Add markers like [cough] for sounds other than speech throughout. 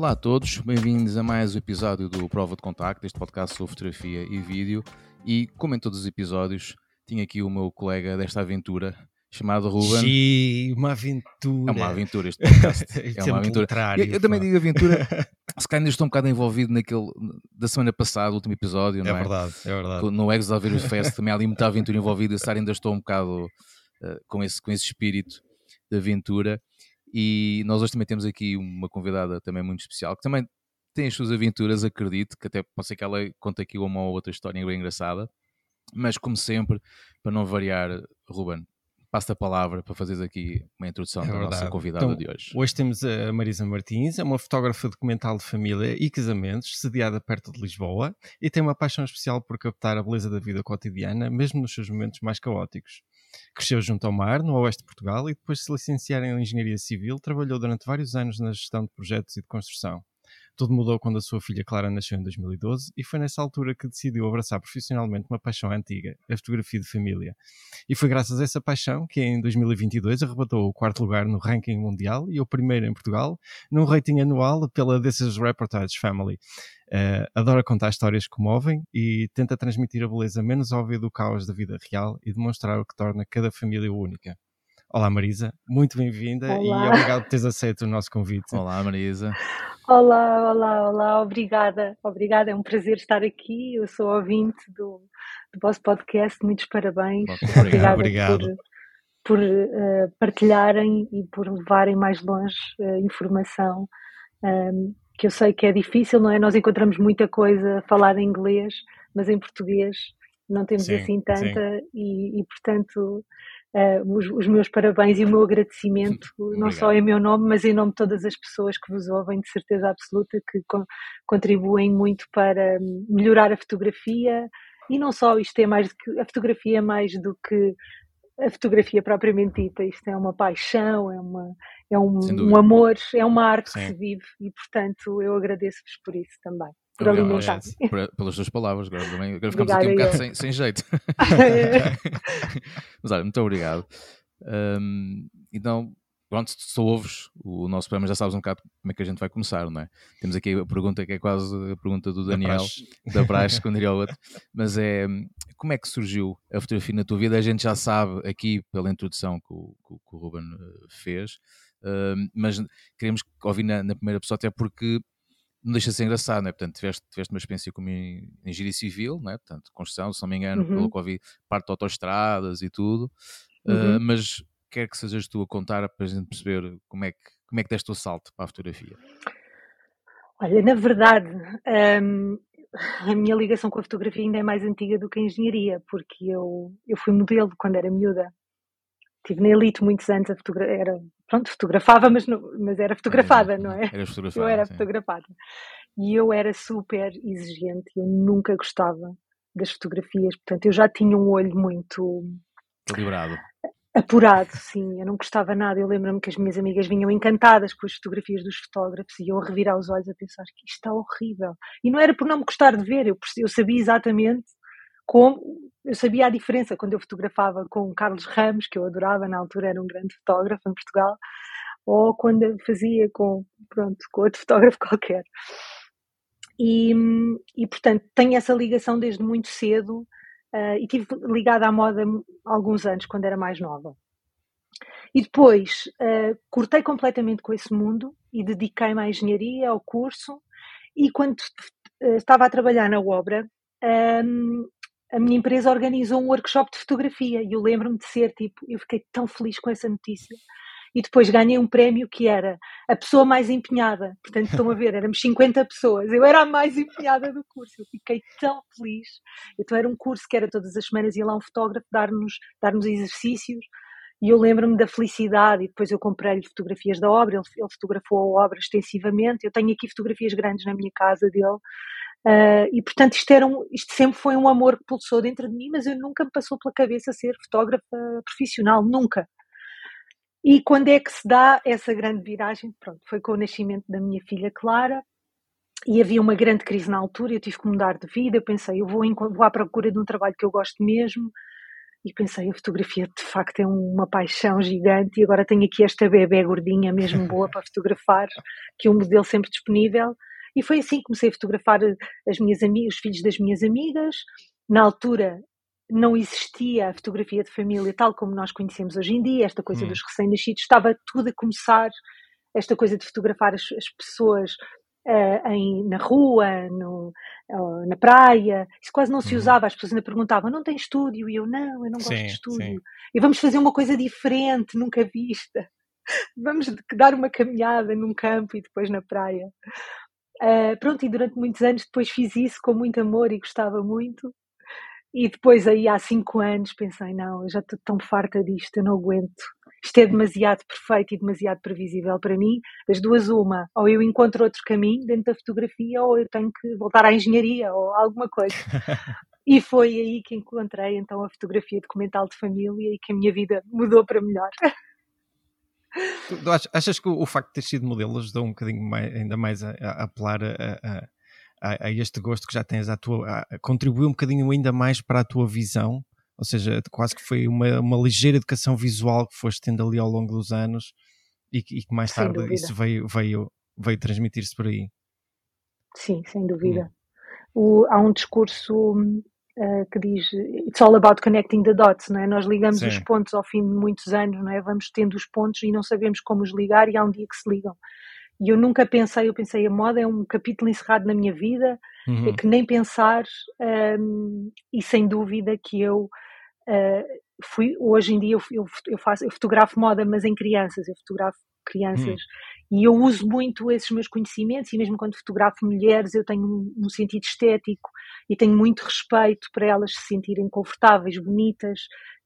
Olá a todos, bem-vindos a mais um episódio do Prova de Contacto, este podcast sobre fotografia e vídeo. E, como em todos os episódios, tinha aqui o meu colega desta aventura, chamado Ruben. Sim, uma aventura. É uma aventura este [laughs] podcast. é uma aventura. Eu, eu também digo aventura, [laughs] se calhar ainda estou um bocado envolvido naquele da semana passada, o último episódio, não é? É verdade, é verdade. No Exover Fest também há ali muita aventura envolvida, se ainda estou um bocado uh, com, esse, com esse espírito de aventura. E nós hoje também temos aqui uma convidada também muito especial, que também tem as suas aventuras, acredito, que até pode ser que ela conte aqui uma ou outra história bem engraçada. Mas, como sempre, para não variar, Ruben, passo a palavra para fazeres aqui uma introdução é da verdade. nossa convidada então, de hoje. Hoje temos a Marisa Martins, é uma fotógrafa documental de família e casamentos, sediada perto de Lisboa, e tem uma paixão especial por captar a beleza da vida cotidiana, mesmo nos seus momentos mais caóticos. Cresceu junto ao mar, no oeste de Portugal, e depois de se licenciar em Engenharia Civil, trabalhou durante vários anos na gestão de projetos e de construção. Tudo mudou quando a sua filha Clara nasceu em 2012 e foi nessa altura que decidiu abraçar profissionalmente uma paixão antiga, a fotografia de família. E foi graças a essa paixão que em 2022 arrebatou o quarto lugar no ranking mundial e o primeiro em Portugal, num rating anual pela This is Reportage Family. Uh, adora contar histórias que comovem e tenta transmitir a beleza menos óbvia do caos da vida real e demonstrar o que torna cada família única. Olá Marisa, muito bem-vinda e obrigado por teres aceito o nosso convite. Olá Marisa. Olá, olá, olá, obrigada, obrigada, é um prazer estar aqui, eu sou ouvinte do, do vosso podcast, muitos parabéns. Obrigado, obrigada obrigado. por, por uh, partilharem e por levarem mais longe uh, informação, um, ehm, que eu sei que é difícil, não é? Nós encontramos muita coisa falada em inglês, mas em português não temos sim, assim tanta e, e, portanto uh, os, os, meus parabéns e o meu agradecimento, [laughs] não só em meu nome, mas em nome de todas as pessoas que vos ouvem, de certeza absoluta, que co contribuem muito para melhorar a fotografia. E não só, isto é mais do que a fotografia é mais do que a fotografia propriamente dita, isto é uma paixão, é, uma, é um, um amor, é uma arte Sim. que se vive e, portanto, eu agradeço-vos por isso também por alimentar. pelas tuas palavras, agora, também, agora ficamos aqui um bocado sem, sem, jeito. [laughs] Mas olha, muito obrigado. Um, então, pronto, se só ouves o nosso programa, já sabes um bocado como é que a gente vai começar, não é? Temos aqui a pergunta que é quase a pergunta do Daniel, da Praxe, [laughs] quando iria ao outro, mas é como é que surgiu a fotografia na tua vida? A gente já sabe aqui pela introdução que o, que o Ruben eh, fez, uh, mas queremos ouvir na, na primeira pessoa, até porque não deixa de ser engraçado, né? Portanto, tiveste, tiveste uma experiência como engenharia civil, né? Portanto, construção, se não me engano, uhum. pelo que ouvi, parte de autoestradas e tudo, uhum. uh, mas quer que sejas tu a contar para a gente perceber como é que, como é que deste o salto para a fotografia. Olha, na verdade, um, a minha ligação com a fotografia ainda é mais antiga do que a engenharia, porque eu, eu fui modelo quando era miúda. Estive na elite muitos anos a fotografar, era pronto, fotografava, mas, não, mas era fotografada, não é? Era fotografada. Eu era sim. fotografada. E eu era super exigente, eu nunca gostava das fotografias, portanto, eu já tinha um olho muito. Calibrado. Apurado, sim, eu não gostava nada. Eu lembro-me que as minhas amigas vinham encantadas com as fotografias dos fotógrafos e eu a revirar os olhos a pensar que isto está horrível. E não era por não me gostar de ver, eu, eu sabia exatamente como, eu sabia a diferença quando eu fotografava com Carlos Ramos, que eu adorava, na altura era um grande fotógrafo em Portugal, ou quando fazia com, pronto, com outro [laughs] fotógrafo qualquer. E, e portanto, tenho essa ligação desde muito cedo uh, e tive ligada à moda há alguns anos, quando era mais nova. E depois uh, cortei completamente com esse mundo e dediquei-me à engenharia, ao curso. E quando uh, estava a trabalhar na obra, um, a minha empresa organizou um workshop de fotografia e eu lembro-me de ser tipo, eu fiquei tão feliz com essa notícia. E depois ganhei um prémio que era a pessoa mais empenhada. Portanto, estão a ver, éramos 50 pessoas. Eu era a mais empenhada do curso. Eu fiquei tão feliz. Então, era um curso que era todas as semanas ia lá um fotógrafo dar-nos dar exercícios. E eu lembro-me da felicidade. E depois eu comprei-lhe fotografias da obra. Ele, ele fotografou a obra extensivamente. Eu tenho aqui fotografias grandes na minha casa dele. Uh, e portanto isto, era um, isto sempre foi um amor que pulsou dentro de mim, mas eu nunca me passou pela cabeça ser fotógrafa profissional, nunca. E quando é que se dá essa grande viragem? Pronto, foi com o nascimento da minha filha Clara e havia uma grande crise na altura, eu tive que mudar de vida, eu pensei, eu vou, vou à procura de um trabalho que eu gosto mesmo, e pensei, a fotografia de facto é uma paixão gigante e agora tenho aqui esta bebê gordinha mesmo boa para fotografar, que é um modelo sempre disponível. E foi assim que comecei a fotografar as minhas os filhos das minhas amigas. Na altura não existia a fotografia de família tal como nós conhecemos hoje em dia, esta coisa hum. dos recém-nascidos, estava tudo a começar, esta coisa de fotografar as, as pessoas uh, em, na rua, no, uh, na praia, isso quase não se uhum. usava, as pessoas ainda perguntavam, não tem estúdio? E eu, não, eu não gosto sim, de estúdio. Sim. E vamos fazer uma coisa diferente, nunca vista. [laughs] Vamos dar uma caminhada num campo e depois na praia. Uh, pronto, e durante muitos anos depois fiz isso com muito amor e gostava muito. E depois aí há cinco anos pensei, não, eu já estou tão farta disto, eu não aguento. Isto é demasiado perfeito e demasiado previsível para mim. Das duas, uma, ou eu encontro outro caminho dentro da fotografia, ou eu tenho que voltar à engenharia ou alguma coisa. [laughs] e foi aí que encontrei então a fotografia documental de família e que a minha vida mudou para melhor. Tu achas que o facto de ter sido modelo ajudou um bocadinho mais, ainda mais a, a apelar a, a, a, este gosto que já tens à tua. contribuiu um bocadinho ainda mais para a tua visão ou seja, quase que foi uma, uma ligeira educação visual que foste tendo ali ao longo dos anos e que, e que mais tarde isso veio, veio, veio transmitir-se por aí. Sim, sem dúvida. Hum. O, há um discurso uh, que diz It's all about connecting the dots, não é? Nós ligamos Sim. os pontos ao fim de muitos anos, não é? Vamos tendo os pontos e não sabemos como os ligar e há um dia que se ligam. E eu nunca pensei, eu pensei, a moda é um capítulo encerrado na minha vida, uhum. é que nem pensar, um, e sem dúvida que eu Uh, fui, hoje em dia eu, eu, eu, faço, eu fotografo moda, mas em crianças, eu fotografo crianças hum. E eu uso muito esses meus conhecimentos e mesmo quando fotografo mulheres eu tenho um, um, sentido estético e tenho muito respeito para elas se sentirem confortáveis, bonitas.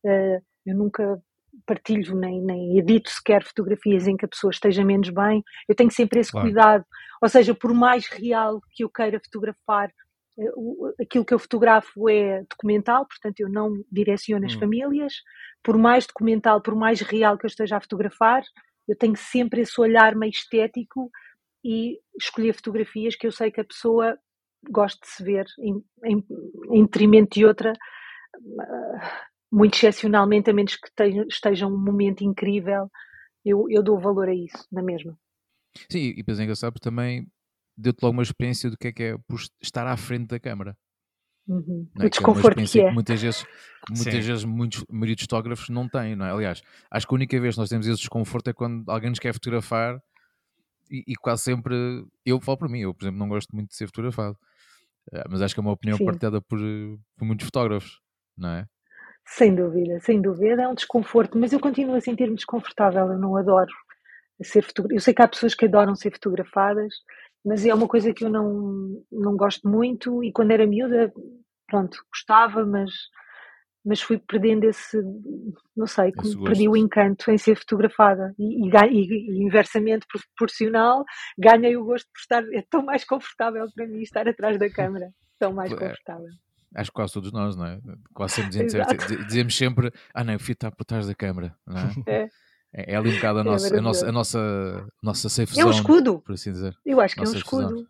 Uh, eu nunca partilho nem, nem edito sequer fotografias em que a pessoa esteja menos bem. Eu tenho sempre esse claro. cuidado. Ou seja, por mais real que eu queira fotografar eh, aquilo que eu fotografo é documental, portanto eu não direciono as hum. famílias. Por mais documental, por mais real que eu esteja a fotografar, eu tenho sempre esse olhar meio estético e escolher fotografias que eu sei que a pessoa gosta de se ver em, em, em detrimento de outra, ah, muito excepcionalmente, a menos que esteja, esteja um momento incrível, eu, eu dou valor a isso, na mesma. Sim, e depois é engraçado também deu-te logo uma experiência do que é que é por estar à frente da câmara. Uhum. É? O desconforto que, é que é. Que muitas vezes, muitas vezes muitos maridos fotógrafos não têm, não é? Aliás, acho que a única vez que nós temos esse desconforto é quando alguém nos quer fotografar e, e quase sempre, eu falo para mim, eu por exemplo não gosto muito de ser fotografado, eh, mas acho que é uma opinião Sim. partilhada por, por muitos fotógrafos, não é? Sem dúvida, sem dúvida, é um desconforto, mas eu continuo a sentir-me desconfortável, eu não adoro ser fotografada. Eu sei que há pessoas que adoram ser fotografadas, mas é uma coisa que eu não, não gosto muito e quando era miúda, pronto, gostava, mas, mas fui perdendo esse, não sei, perdi o encanto em ser fotografada e, e, e, e, inversamente proporcional, ganhei o gosto por estar, é tão mais confortável para mim estar atrás da câmara, tão mais é, confortável. Acho que quase todos nós, não é? Quase sempre dizemos, [laughs] dizemos sempre, ah não, eu fui estar por trás da câmara, não é? é. É, é ali um bocado a, [laughs] é nossa, a, nossa, a nossa, nossa safe zone, É um escudo. Por assim dizer. Eu acho que é um escudo.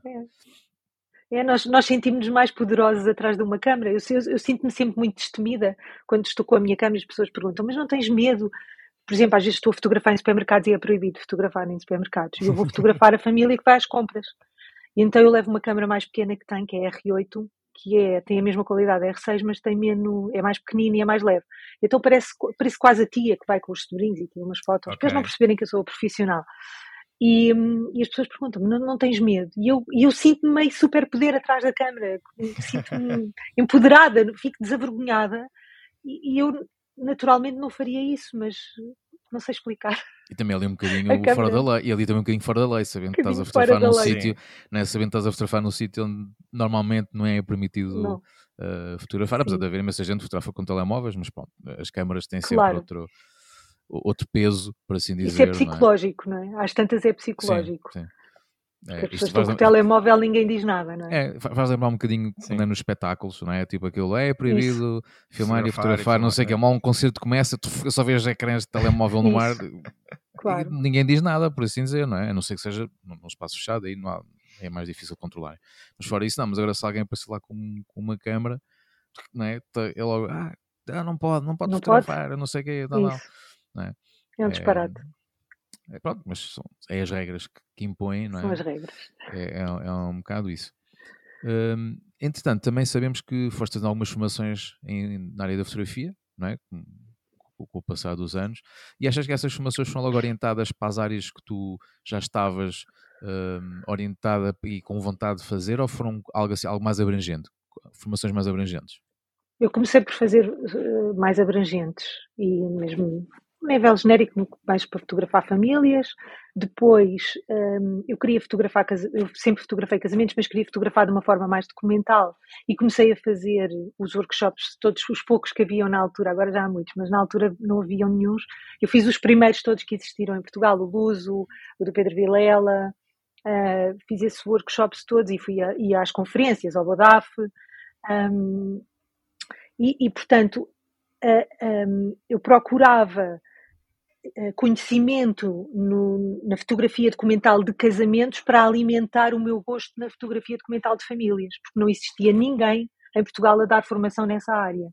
É. é. nós, nós sentimos-nos mais poderosos atrás de uma câmara. Eu, eu, eu sinto-me sempre muito destemida quando estou com a minha câmera e as pessoas perguntam, mas não tens medo? Por exemplo, às vezes estou a fotografar em supermercados e é proibido fotografar em supermercados. E eu vou [laughs] fotografar a família que vai às compras. E então eu levo uma câmera mais pequena que tem, que é R8, que é, tem a mesma qualidade R6, mas tem menos, é mais pequenino e é mais leve. Então parece, parece quase a tia que vai com os sobrinhos e tira umas fotos, okay. para eles não perceberem que eu sou profissional. E, e as pessoas perguntam-me, não, não tens medo? E eu, eu sinto-me meio super poder atrás da câmara, sinto-me [laughs] empoderada, fico desavergonhada, e, e eu naturalmente não faria isso, mas não sei explicar. E também ali um bocadinho [laughs] fora da lei, e ali também um bocadinho fora da lei, sabendo que estás a fotografar num sítio, né, sabendo que estás a fotografar num sítio onde normalmente não é permitido uh, fotografar, Sim. apesar de haver imensa gente que fotografa com telemóveis, mas pronto, as câmaras têm claro. sempre outro, outro peso, por assim dizer. Isso é psicológico, não é? Não é? Às tantas é psicológico. Sim, sim. É, Porque as pessoas estão com o telemóvel ninguém diz nada, não é? É, faz lembrar um bocadinho né, nos espetáculos, não é? Tipo aquilo é proibido Isso. filmar e fotografar, não sei o que, mal um concerto começa, tu só vês ecrãs de telemóvel no ar, claro. ninguém diz nada, por assim dizer, não é? A não ser que seja num espaço fechado, aí não há, é mais difícil controlar. Mas fora isso, não, mas agora se alguém aparecer lá com, com uma câmera, não é? Tá, é logo, ah, ah, não pode, não pode não fotografar, pode? não sei o que, não, não. não é? é um disparate. É, pronto, mas são, é as regras que, que impõem, não é? São as regras. É, é, é um bocado isso. Um, entretanto, também sabemos que foste em algumas formações em, na área da fotografia, não é? Com, com, o passar dos anos, e achas que essas formações foram logo orientadas para as áreas que tu já estavas um, orientada e com vontade de fazer, ou foram algo, assim, algo mais abrangente? Formações mais abrangentes? Eu comecei por fazer uh, mais abrangentes e mesmo nível genérico, mais para fotografar famílias. Depois, um, eu queria fotografar, eu sempre fotografei casamentos, mas queria fotografar de uma forma mais documental e comecei a fazer os workshops, todos os poucos que haviam na altura, agora já há muitos, mas na altura não haviam nenhum. Eu fiz os primeiros todos que existiram em Portugal, o Luso, o do Pedro Vilela, uh, fiz esses workshops todos e fui a, ia às conferências, ao Bodaf. Um, e, e, portanto, uh, um, eu procurava eh, conhecimento no, na fotografia documental de casamentos para alimentar o meu gosto na fotografia documental de famílias, porque não existia ninguém em Portugal a dar formação nessa área.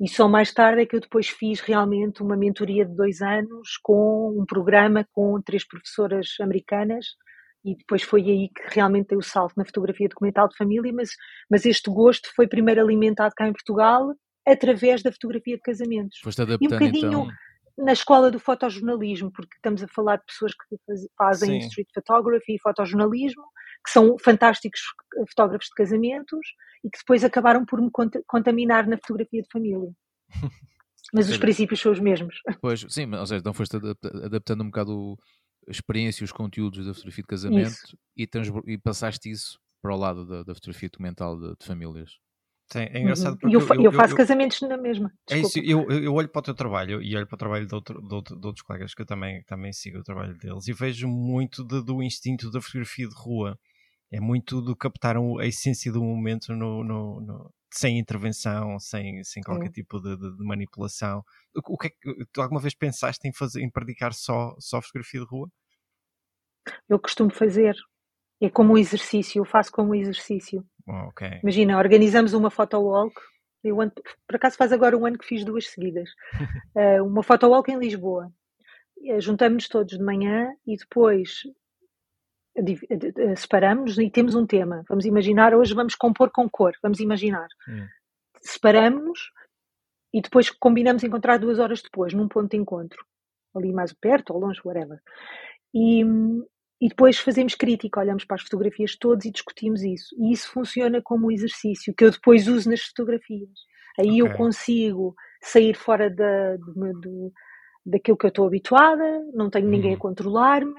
E só mais tarde é que eu depois fiz realmente uma mentoria de dois anos com um programa com três professoras americanas e depois foi aí que realmente dei o salto na fotografia documental de família, mas, mas este gosto foi primeiro alimentado cá em Portugal através da fotografia de casamentos. Foste adaptando e um bocadinho, então na escola do fotojornalismo, porque estamos a falar de pessoas que fazem Sim. street photography e fotojornalismo, que são fantásticos fotógrafos de casamentos e que depois acabaram por me contaminar na fotografia de família. [laughs] Mas os princípios são os mesmos. [laughs] Pois, sim, mas ou seja, então foste adaptando um bocado a experiência e os conteúdos da fotografia de casamento e, e, passaste isso para o lado da, da fotografia documental de, de famílias. Sim, é engraçado uhum. porque eu, eu, eu faço eu, casamentos na mesma. É isso, eu, eu olho para o teu trabalho e olho para o trabalho de, outro, de, outro, de outros colegas que eu também, também sigo o trabalho deles e vejo muito de, do instinto da fotografia de rua. É muito do captar a essência do momento no, no, no sem intervenção, sem, sem qualquer tipo de, de, de, manipulação. O, o que é que, tu alguma vez pensaste em, fazer, em praticar só, só fotografia de rua? Eu costumo fazer. É como um exercício, eu faço como um exercício. Oh, okay. Imagina, organizamos uma photowalk. Eu ando, por acaso faz agora um ano que fiz duas seguidas. uh, [laughs] uma photowalk em Lisboa. Uh, Juntamos-nos todos de manhã e depois uh, separamos-nos e temos um tema. Vamos imaginar, hoje vamos compor com cor. Vamos imaginar. Hum. Separamos-nos e depois combinamos encontrar duas horas depois, num ponto de encontro. Ali mais perto ou longe, whatever. E, e depois fazemos crítica, olhamos para as fotografias todas e discutimos isso. E isso funciona como um exercício que eu depois uso nas fotografias. Aí okay. eu consigo sair fora da, do, daquilo que eu estou habituada, não tenho ninguém a uhum. controlar-me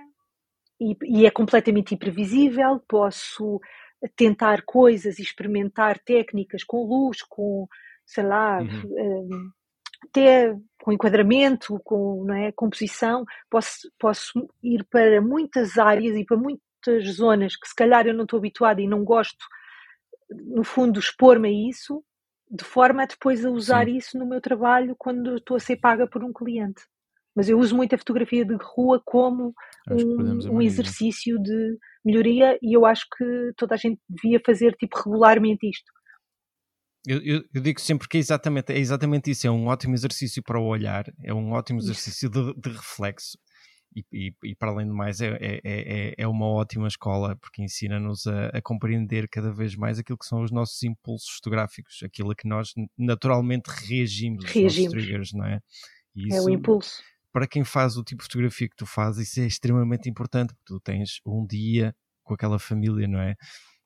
e, e, é completamente imprevisível. Posso tentar coisas e experimentar técnicas com luz, com, sei lá, uhum. um, até com enquadramento, com não é, composição, posso, posso ir para muitas áreas e para muitas zonas que se calhar eu não estou habituada e não gosto, no fundo, expor-me a isso, de forma a depois a usar Sim. isso no meu trabalho quando estou a ser paga por um cliente. Mas eu uso muito a fotografia de rua como um, um exercício de melhoria e eu acho que toda a gente devia fazer tipo regularmente isto eu, eu, eu, digo sempre que é exatamente, é exatamente isso, é um ótimo exercício para o olhar, é um ótimo exercício de, de reflexo e, e, e, para além de mais é, é, é, é uma ótima escola porque ensina-nos a, a, compreender cada vez mais aquilo que são os nossos impulsos fotográficos, aquilo a que nós naturalmente reagimos, reagimos. triggers, não é? Isso, é o impulso. Para quem faz o tipo de fotografia que tu fazes, isso é extremamente importante, porque tu tens um dia com aquela família, não é?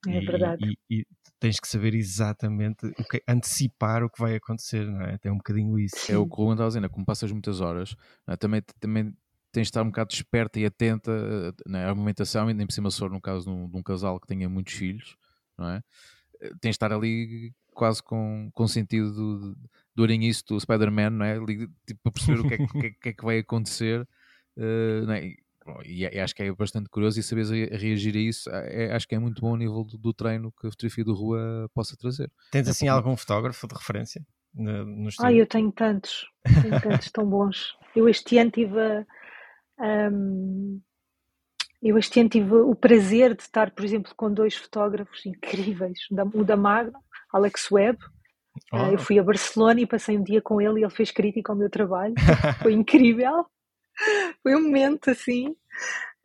É verdade. E, e, tens que saber exatamente o que, antecipar o que vai acontecer, não é? Tem um bocadinho isso. É o que o Ruben estava dizendo, é como passas muitas horas, é? também, também tens de estar um bocado desperta e atenta na é? argumentação, e nem por cima se for no caso de um, de um, casal que tenha muitos filhos, não é? Eh, tens de estar ali quase com, com sentido do, do aranhiço do Spider-Man, não é? Tipo, para perceber o que é, que, que, é que vai acontecer, uh, não é? E, e, acho que é bastante curioso e saberes a reagir a isso, é, é, acho que é muito bom o nível do, do, treino que a fotografia de rua possa trazer. Tens é assim porque... algum fotógrafo de referência? No, no ah, eu tenho tantos, tenho tantos tão bons. Eu este ano tive a, um, eu este ano tive o prazer de estar, por exemplo, com dois fotógrafos incríveis, o da Magno, Alex Webb, Oh. Eu fui a Barcelona e passei um dia com ele e ele fez crítica ao meu trabalho. Foi [laughs] incrível. [laughs] Foi um momento assim.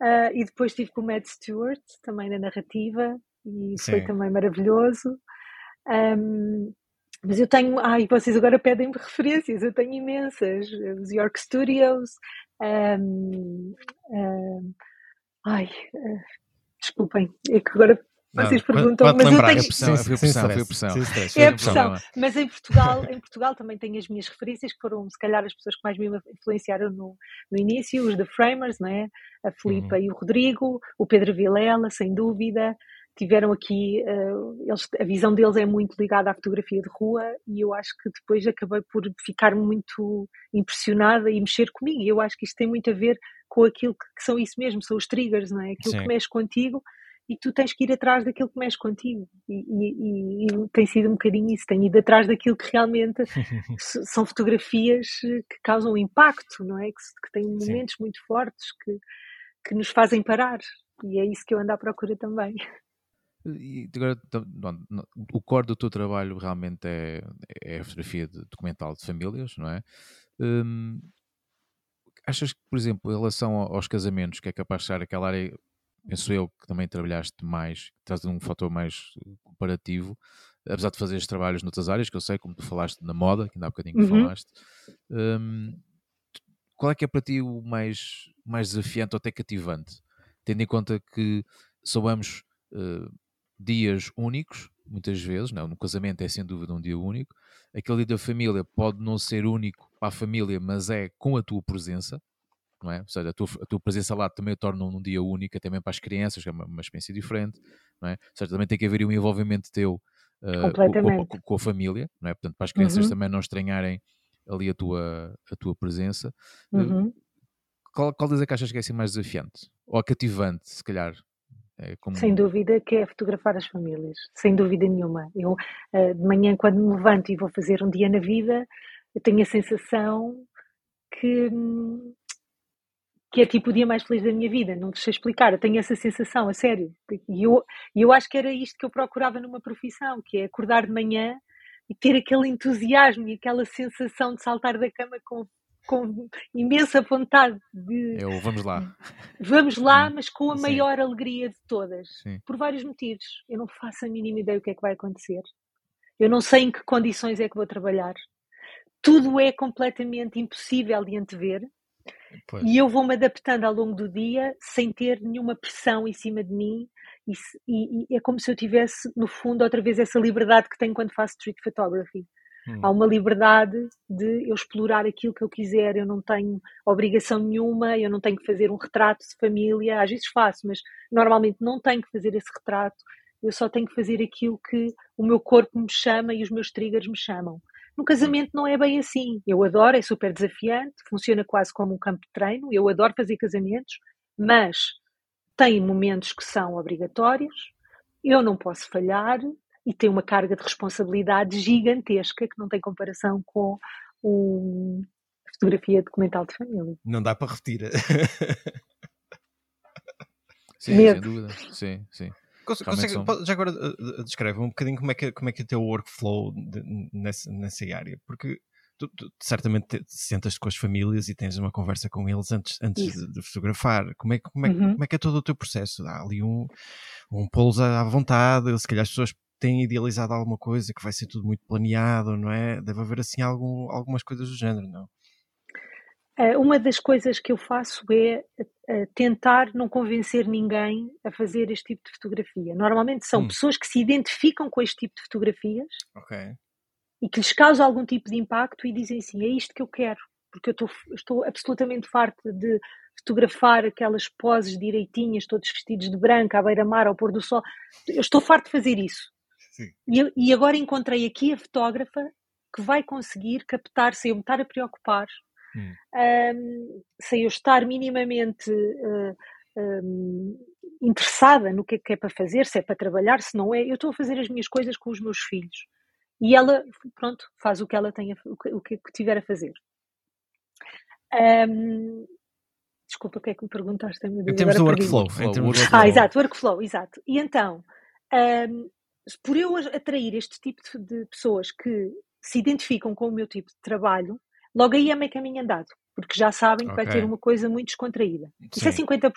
Uh, e depois estive com o Matt Stewart, também na narrativa, e Sim. foi também maravilhoso. Um, mas eu tenho, ai, vocês agora pedem-me referências, eu tenho imensas. Os York Studios, um, um, ai, uh, desculpem, é que agora vocês não, perguntam, mas lembrar, eu tenho... Foi a pressão, foi a pressão. É a pressão. Mas em Portugal, em Portugal também tenho as minhas referências, que foram, se calhar, as pessoas que mais me influenciaram no, no início, os The Framers, não é? A Filipa uhum. e o Rodrigo, o Pedro Vilela, sem dúvida. Tiveram aqui, uh, eles, a visão deles é muito ligada à fotografia de rua e eu acho que depois acabei por ficar muito impressionada e mexer comigo. E eu acho que isto tem muito a ver com aquilo que, que são isso mesmo, são os triggers, não é? Aquilo Sim. que mexe contigo e tu tens que ir atrás daquilo que mexe contigo. E, e, e, tem sido um bocadinho isso, tenho ido atrás daquilo que realmente [laughs] são fotografias que causam impacto, não é? Que, que têm momentos Sim. muito fortes que, que nos fazem parar. E é isso que eu ando à procura também. E agora, o core do teu trabalho realmente é, é a fotografia de, documental de famílias, não é? Hum, achas que, por exemplo, em relação aos casamentos, que é capaz de ser aquela área penso eu que também trabalhaste mais, estás um fator mais eh, comparativo, apesar de fazeres trabalhos noutras áreas, que eu sei, como tu falaste na moda, que ainda há bocadinho uhum. falaste, um, qual é que é para ti o mais, mais desafiante ou até cativante? Tendo em conta que soubemos uh, dias únicos, muitas vezes, não, no casamento é sem dúvida um dia único, aquele dia da família pode não ser único para a família, mas é com a tua presença, não é? Ou seja, a tua, a tua presença lá também torna um dia único, também para as crianças, que é uma, uma experiência diferente, não é? Ou seja, também tem que haver um envolvimento teu uh, com, com, com, a família, não é? Portanto, para as crianças uhum. também não estranharem ali a tua, a tua presença. Eh, uhum. Qual, qual das é que achas que é assim mais desafiante? Ou cativante, se calhar? É como... Sem dúvida que é fotografar as famílias, sem dúvida nenhuma. Eu, uh, de manhã, quando me levanto e vou fazer um dia na vida, eu tenho a sensação que, hum, que é tipo o dia mais feliz da minha vida, não sei explicar, eu tenho essa sensação, a sério. E eu, eu acho que era isto que eu procurava numa profissão, que é acordar de manhã e ter aquele entusiasmo e aquela sensação de saltar da cama com, com imensa vontade de. Eu, vamos lá. Vamos lá, mas com a Sim. maior alegria de todas. Sim. Por vários motivos. Eu não faço a mínima ideia do que é que vai acontecer. Eu não sei em que condições é que vou trabalhar. Tudo é completamente impossível de antever Pois. E eu vou-me adaptando ao longo do dia sem ter nenhuma pressão em cima de mim. E, e, e, é como se eu tivesse, no fundo, outra vez essa liberdade que tenho quando faço street photography. Hum. Há uma liberdade de eu explorar aquilo que eu quiser, eu não tenho obrigação nenhuma, eu não tenho que fazer um retrato de família, às vezes faço, mas normalmente não tenho que fazer esse retrato, eu só tenho que fazer aquilo que o meu corpo me chama e os meus triggers me chamam. No casamento não é bem assim. Eu adoro, é super desafiante, funciona quase como um campo de treino. Eu adoro fazer casamentos, mas tem momentos que são obrigatórios. Eu não posso falhar e tem uma carga de responsabilidade gigantesca que não tem comparação com uma fotografia documental de família. Não dá para repetir. [laughs] sim, Medo. sem dúvida. Sim, sim. Consegue, são... Já agora uh, descreve um bocadinho como é que, como é, que é o teu workflow de, nessa, nessa área, porque tu, tu certamente sentas com as famílias e tens uma conversa com eles antes, antes de, de, fotografar. Como é, como, é, uhum. como é que é todo o teu processo? Há ali um, um pouso à vontade, se calhar as pessoas têm idealizado alguma coisa que vai ser tudo muito planeado, não é? Deve haver assim algum, algumas coisas do género, não? Eh, uma das coisas que eu faço é eh, tentar não convencer ninguém a fazer este tipo de fotografia. Normalmente são hum. pessoas que se identificam com este tipo de fotografias okay. e que lhes causa algum tipo de impacto e dizem assim: é isto que eu quero, porque eu estou, estou absolutamente farta de fotografar aquelas poses direitinhas, todos vestidos de branco, à beira-mar, ao pôr do sol. Eu estou farto de fazer isso. E, e, agora encontrei aqui a fotógrafa que vai conseguir captar, sem eu me estar a preocupar Hum. Um, sem eu estar minimamente uh, um, interessada no que é, que é para fazer, se é para trabalhar, se não é, eu estou a fazer as minhas coisas com os meus filhos. E ela, pronto, faz o que ela tem a, o que, que tiver a fazer. Um, desculpa, o que é que me perguntaste? Em termos do workflow. Ah, exato, workflow, exato. E então, um, por eu atrair este tipo de pessoas que se identificam com o meu tipo de trabalho, logo aí é meio caminho andado, porque já sabem que okay. vai ter uma coisa muito descontraída. Isso é 50%.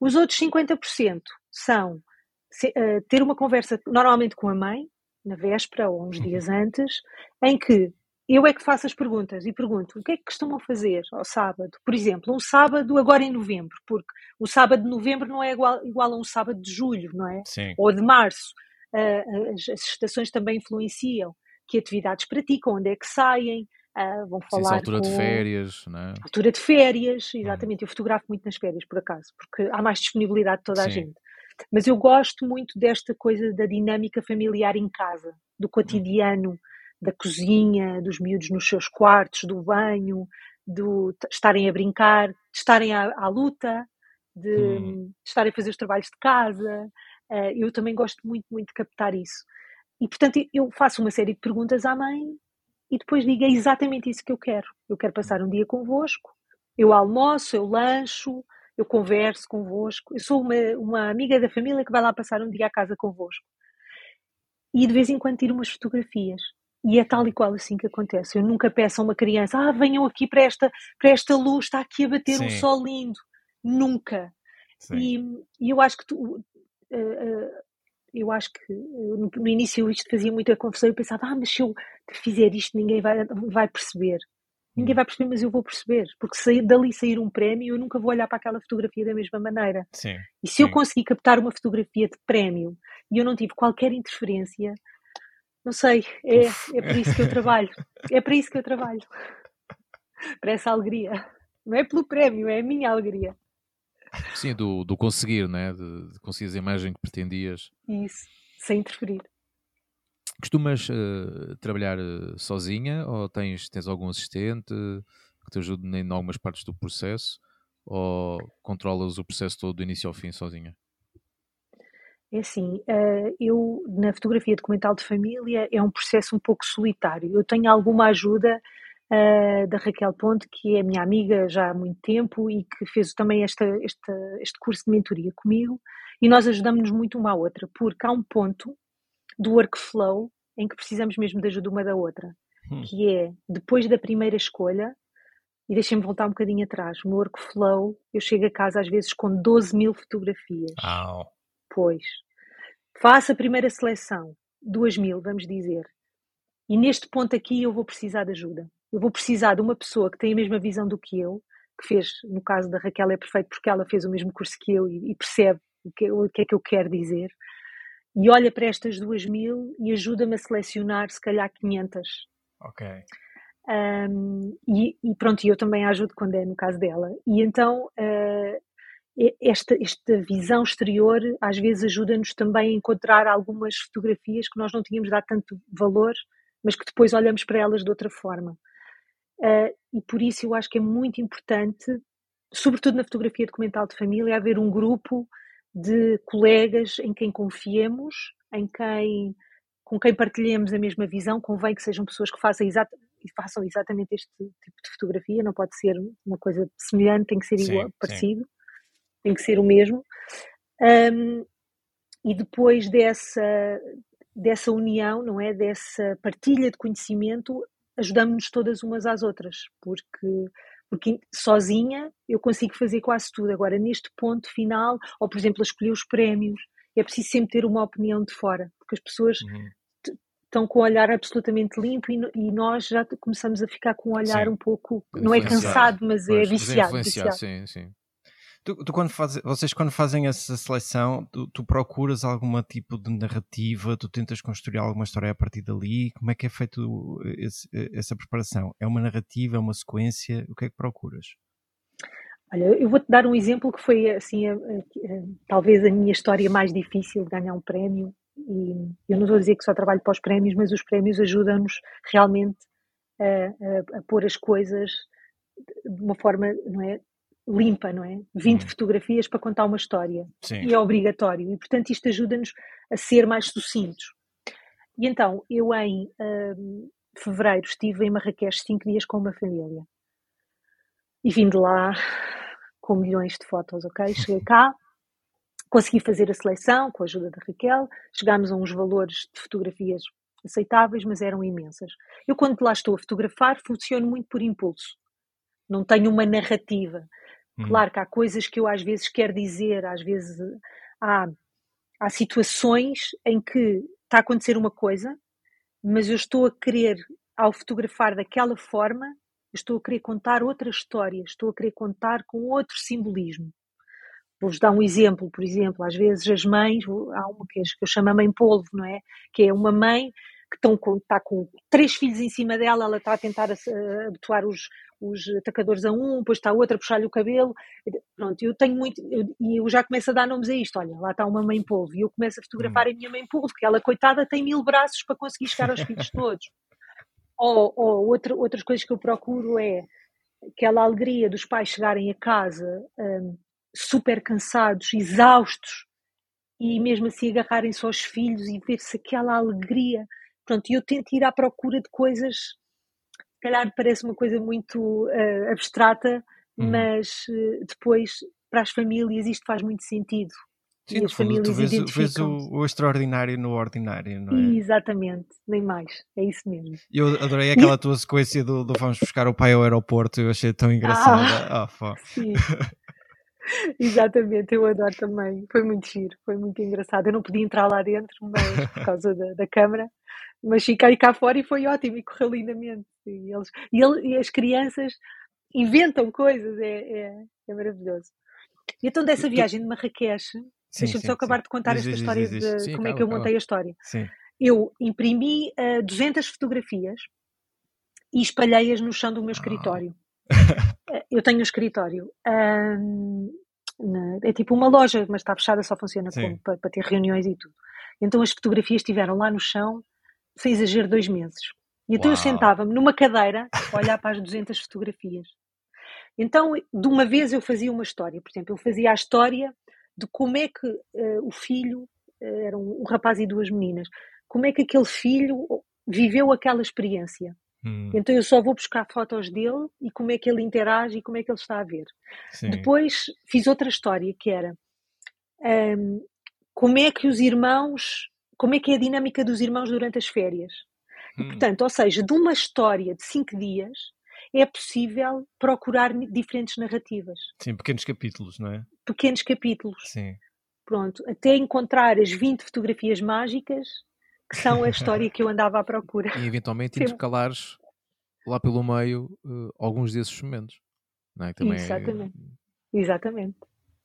Os outros 50% são se, uh, ter uma conversa, normalmente com a mãe, na véspera ou uns uhum. dias antes, em que eu é que faço as perguntas e pergunto o que é que costumam fazer ao sábado? Por exemplo, um sábado agora em novembro, porque o sábado de novembro não é igual, igual a um sábado de julho, não é? Sim. Ou de março. Uh, as, as, estações também influenciam. Que atividades praticam, onde é que saem, uh, vão falar. Sim, altura com... de férias, não é? Altura de férias, exatamente. Hum. Eu fotografo muito nas férias, por acaso, porque há mais disponibilidade de toda Sim. a gente. Mas eu gosto muito desta coisa da dinâmica familiar em casa, do hum. cotidiano, da cozinha, dos miúdos nos seus quartos, do banho, de estarem a brincar, de estarem à, à luta, de, hum. de, estarem a fazer os trabalhos de casa. Uh, eu também gosto muito, muito de captar isso. E, portanto, eu faço uma série de perguntas à mãe e depois digo é exatamente isso que eu quero. Eu quero passar um dia convosco, eu almoço, eu lancho, eu converso convosco, eu sou uma, uma amiga da família que vai lá passar um dia à casa convosco. E de vez em quando tiro umas fotografias. E é tal e qual assim que acontece. Eu nunca peço a uma criança, ah, venham aqui para esta, para esta luz, está aqui a bater Sim. um sol lindo. Nunca. E, e, eu acho que tu, uh, uh, eu acho que no, no, início isto fazia muita confusão. Eu pensava, ah, mas se eu fizer isto, ninguém vai, vai perceber. Ninguém hum. vai perceber, mas eu vou perceber. Porque se dali sair um prémio, eu nunca vou olhar para aquela fotografia da mesma maneira. Sim, e se sim. eu conseguir captar uma fotografia de prémio e eu não tive qualquer interferência, não sei, é, é para isso que eu trabalho. É para isso que eu trabalho. [laughs] Para essa alegria. Não é pelo prémio, é a minha alegria. Sim, do, do conseguir, né? De, de conseguir a imagem que pretendias. Isso, sem interferir. Costumas uh, trabalhar uh, sozinha ou tens, tens algum assistente que te ajude em algumas partes do processo ou controlas o processo todo do início ao fim sozinha? É assim, uh, eu na fotografia documental de família é um processo um pouco solitário. Eu tenho alguma ajuda uh, da Raquel Ponte, que é minha amiga já há muito tempo e que fez também esta, esta, este curso de mentoria comigo, e nós ajudamos-nos muito uma à outra, porque há um ponto do workflow em que precisamos mesmo de ajuda uma da outra, hum. que é depois da primeira escolha, e deixem-me voltar um bocadinho atrás, no workflow eu chego a casa às vezes com 12 mil fotografias. Au. Pois. Faço a primeira seleção, 2 mil, vamos dizer. E neste ponto aqui eu vou precisar de ajuda. Eu vou precisar de uma pessoa que tem a mesma visão do que eu, que fez, no caso da Raquel é perfeito porque ela fez o mesmo curso que eu e, e percebe o que, o que é que eu quero dizer e olha para estas duas mil e ajuda-me a selecionar se calhar 500. Ok. Um, e, e, pronto, eu também a ajudo quando é no caso dela. E então uh, esta, esta visão exterior às vezes ajuda-nos também a encontrar algumas fotografias que nós não tínhamos dado tanto valor, mas que depois olhamos para elas de outra forma. Uh, e por isso eu acho que é muito importante, sobretudo na fotografia documental de família, haver um grupo de colegas em quem confiemos, em quem, com quem partilhemos a mesma visão, convém que sejam pessoas que façam, exata, façam exatamente este tipo de fotografia, não pode ser uma coisa semelhante, tem que ser igual, sim, parecido, sim. tem que ser o mesmo. Um, e depois dessa, dessa união, não é? Dessa partilha de conhecimento, ajudamos-nos todas umas às outras, porque porque sozinha eu consigo fazer quase tudo. Agora, neste ponto final, ou por exemplo, a escolher os prémios, é preciso sempre ter uma opinião de fora, porque as pessoas uhum. estão com o olhar absolutamente limpo e, e, nós já começamos a ficar com um olhar sim. um pouco, não é cansado, mas é pois, é viciado. Viciado. Sim, sim. Tu, tu, quando faz, vocês quando fazem essa seleção, tu, tu, procuras algum tipo de narrativa, tu tentas construir alguma história a partir dali, como é que é feito esse, essa preparação? É uma narrativa, é uma sequência, o que é que procuras? Olha, eu vou-te dar um exemplo que foi assim, a, a, a, talvez a minha história mais difícil de ganhar um prémio. E eu não a dizer que só trabalho para os prémios, mas os prémios ajudam-nos realmente a, pôr as coisas de uma forma, não é, limpa, não é? 20 hum. fotografias para contar uma história. Sim. E é obrigatório. E, portanto, isto ajuda-nos a ser mais sucintos. E então, eu em um, fevereiro estive em Marrakech cinco dias com uma família. E vim de lá com milhões de fotos, ok? [laughs] Cheguei cá consegui fazer a seleção com a ajuda da Raquel, chegámos a uns valores de fotografias aceitáveis, mas eram imensas. Eu, quando lá estou a fotografar, funciono muito por impulso. Não tenho uma narrativa. Hum. Claro que há coisas que eu às vezes quero dizer, às vezes há, há situações em que está a acontecer uma coisa, mas eu estou a querer, ao fotografar daquela forma, estou a querer contar outra história, estou a querer contar com outro simbolismo. Vou-vos dar um exemplo, por exemplo, às vezes as mães, há uma que eu chamo a mãe polvo, não é? Que é uma mãe que estão com, está com três filhos em cima dela, ela está a tentar habituar os, os atacadores a um, depois está a outra a puxar-lhe o cabelo. Pronto, eu tenho muito, e eu, eu, já começo a dar nomes a isto. Olha, lá está uma mãe polvo, e eu começo a fotografar hum. a minha mãe polvo, porque ela, coitada, tem mil braços para conseguir chegar aos filhos todos. [laughs] ou, ou outra, outras coisas que eu procuro é aquela alegria dos pais chegarem a casa um, super cansados, exaustos, e mesmo assim agarrarem-se aos filhos e ver-se aquela alegria. Pronto, e eu tento ir à procura de coisas, se calhar parece uma coisa muito uh, abstrata, uhum. mas uh, depois para as famílias isto faz muito sentido. Sim, e as famílias tu vês, vês o, o, extraordinário no ordinário, não é? Exatamente, nem mais, é isso mesmo. Eu adorei aquela tua sequência do, do vamos buscar o pai ao aeroporto, eu achei tão engraçada. Ah, oh, [laughs] sim. Exatamente, eu adoro também. Foi muito giro, foi muito engraçado. Eu não podia entrar lá dentro, mas por causa da, da câmara, mas fiquei cá fora e foi ótimo e correu lindamente. E, eles, e, ele, e as crianças inventam coisas, é, é, é maravilhoso. E então, dessa viagem de Marrakech, deixa-me só acabar sim. de contar diz, esta diz, história diz, de sim, como é que eu montei a história. Sim. Eu imprimi uh, eh, 200 fotografias e espalhei-as no chão do meu ah. escritório. Eh, eu tenho um escritório. Um, é tipo uma loja, mas está fechada, só funciona como, para, para, ter reuniões e tudo. Então as fotografias estiveram lá no chão, sem exagero, dois meses. E então Uau. eu sentava-me numa cadeira a [laughs] olhar para as 200 fotografias. Então, de uma vez eu fazia uma história. Por exemplo, eu fazia a história de como é que uh, o filho, uh, era um, um rapaz e duas meninas, como é que aquele filho viveu aquela experiência. Hum. Então eu só vou buscar fotos dele e como é que ele interage e como é que ele está a ver. Sim. Depois fiz outra história que era um, como é que os irmãos, como é que é a dinâmica dos irmãos durante as férias. Hum. E, portanto, ou seja, de uma história de cinco dias é possível procurar diferentes narrativas. Sim, pequenos capítulos, não é? Pequenos capítulos. Sim. Pronto, até encontrar as 20 fotografias mágicas que são a história que eu andava à procura. E eventualmente intercalares lá pelo meio uh, alguns desses momentos. Não é? Também Exatamente. É... Exatamente.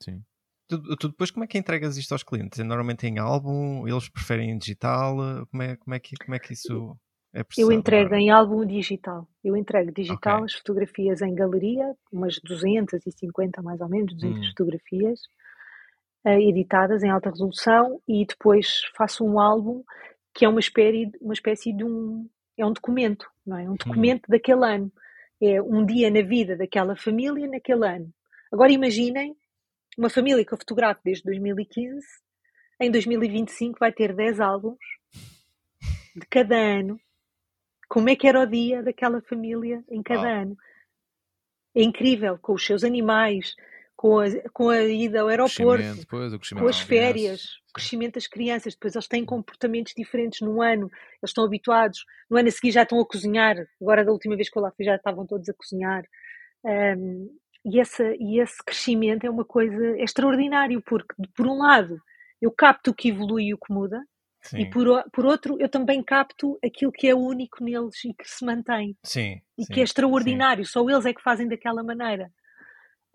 Sim. Tu, tu, depois como é que entregas isto aos clientes? É normalmente em álbum? Eles preferem em digital? Como é, como é, que, como é que isso é Eu entrego em álbum digital. Eu entrego digital okay. as fotografias em galeria, umas 250 mais ou menos, 200 hum. fotografias uh, editadas em alta resolução e depois faço um álbum que é uma espécie, uma espécie de um, é um documento, não é? Um documento hum. daquele ano. É um dia na vida daquela família naquele ano. Agora imaginem uma família que eu fotografo desde 2015, em 2025 vai ter 10 álbuns de cada ano. Como é que era o dia daquela família em cada ah. ano? É incrível, com os seus animais, com a, com a ida ao aeroporto, depois, com as férias, o crescimento das crianças, depois eles têm comportamentos diferentes no ano, eles estão habituados, no ano a seguir já estão a cozinhar, agora da última vez que eu lá fui já estavam todos a cozinhar. Um, e, essa, e esse crescimento é uma coisa extraordinário, porque por um lado eu capto o que evolui e o que muda, Sim. E por, por outro, eu também capto aquilo que é único neles e que se mantém. Sim, e sim, que é extraordinário, sim. só eles é que fazem daquela maneira.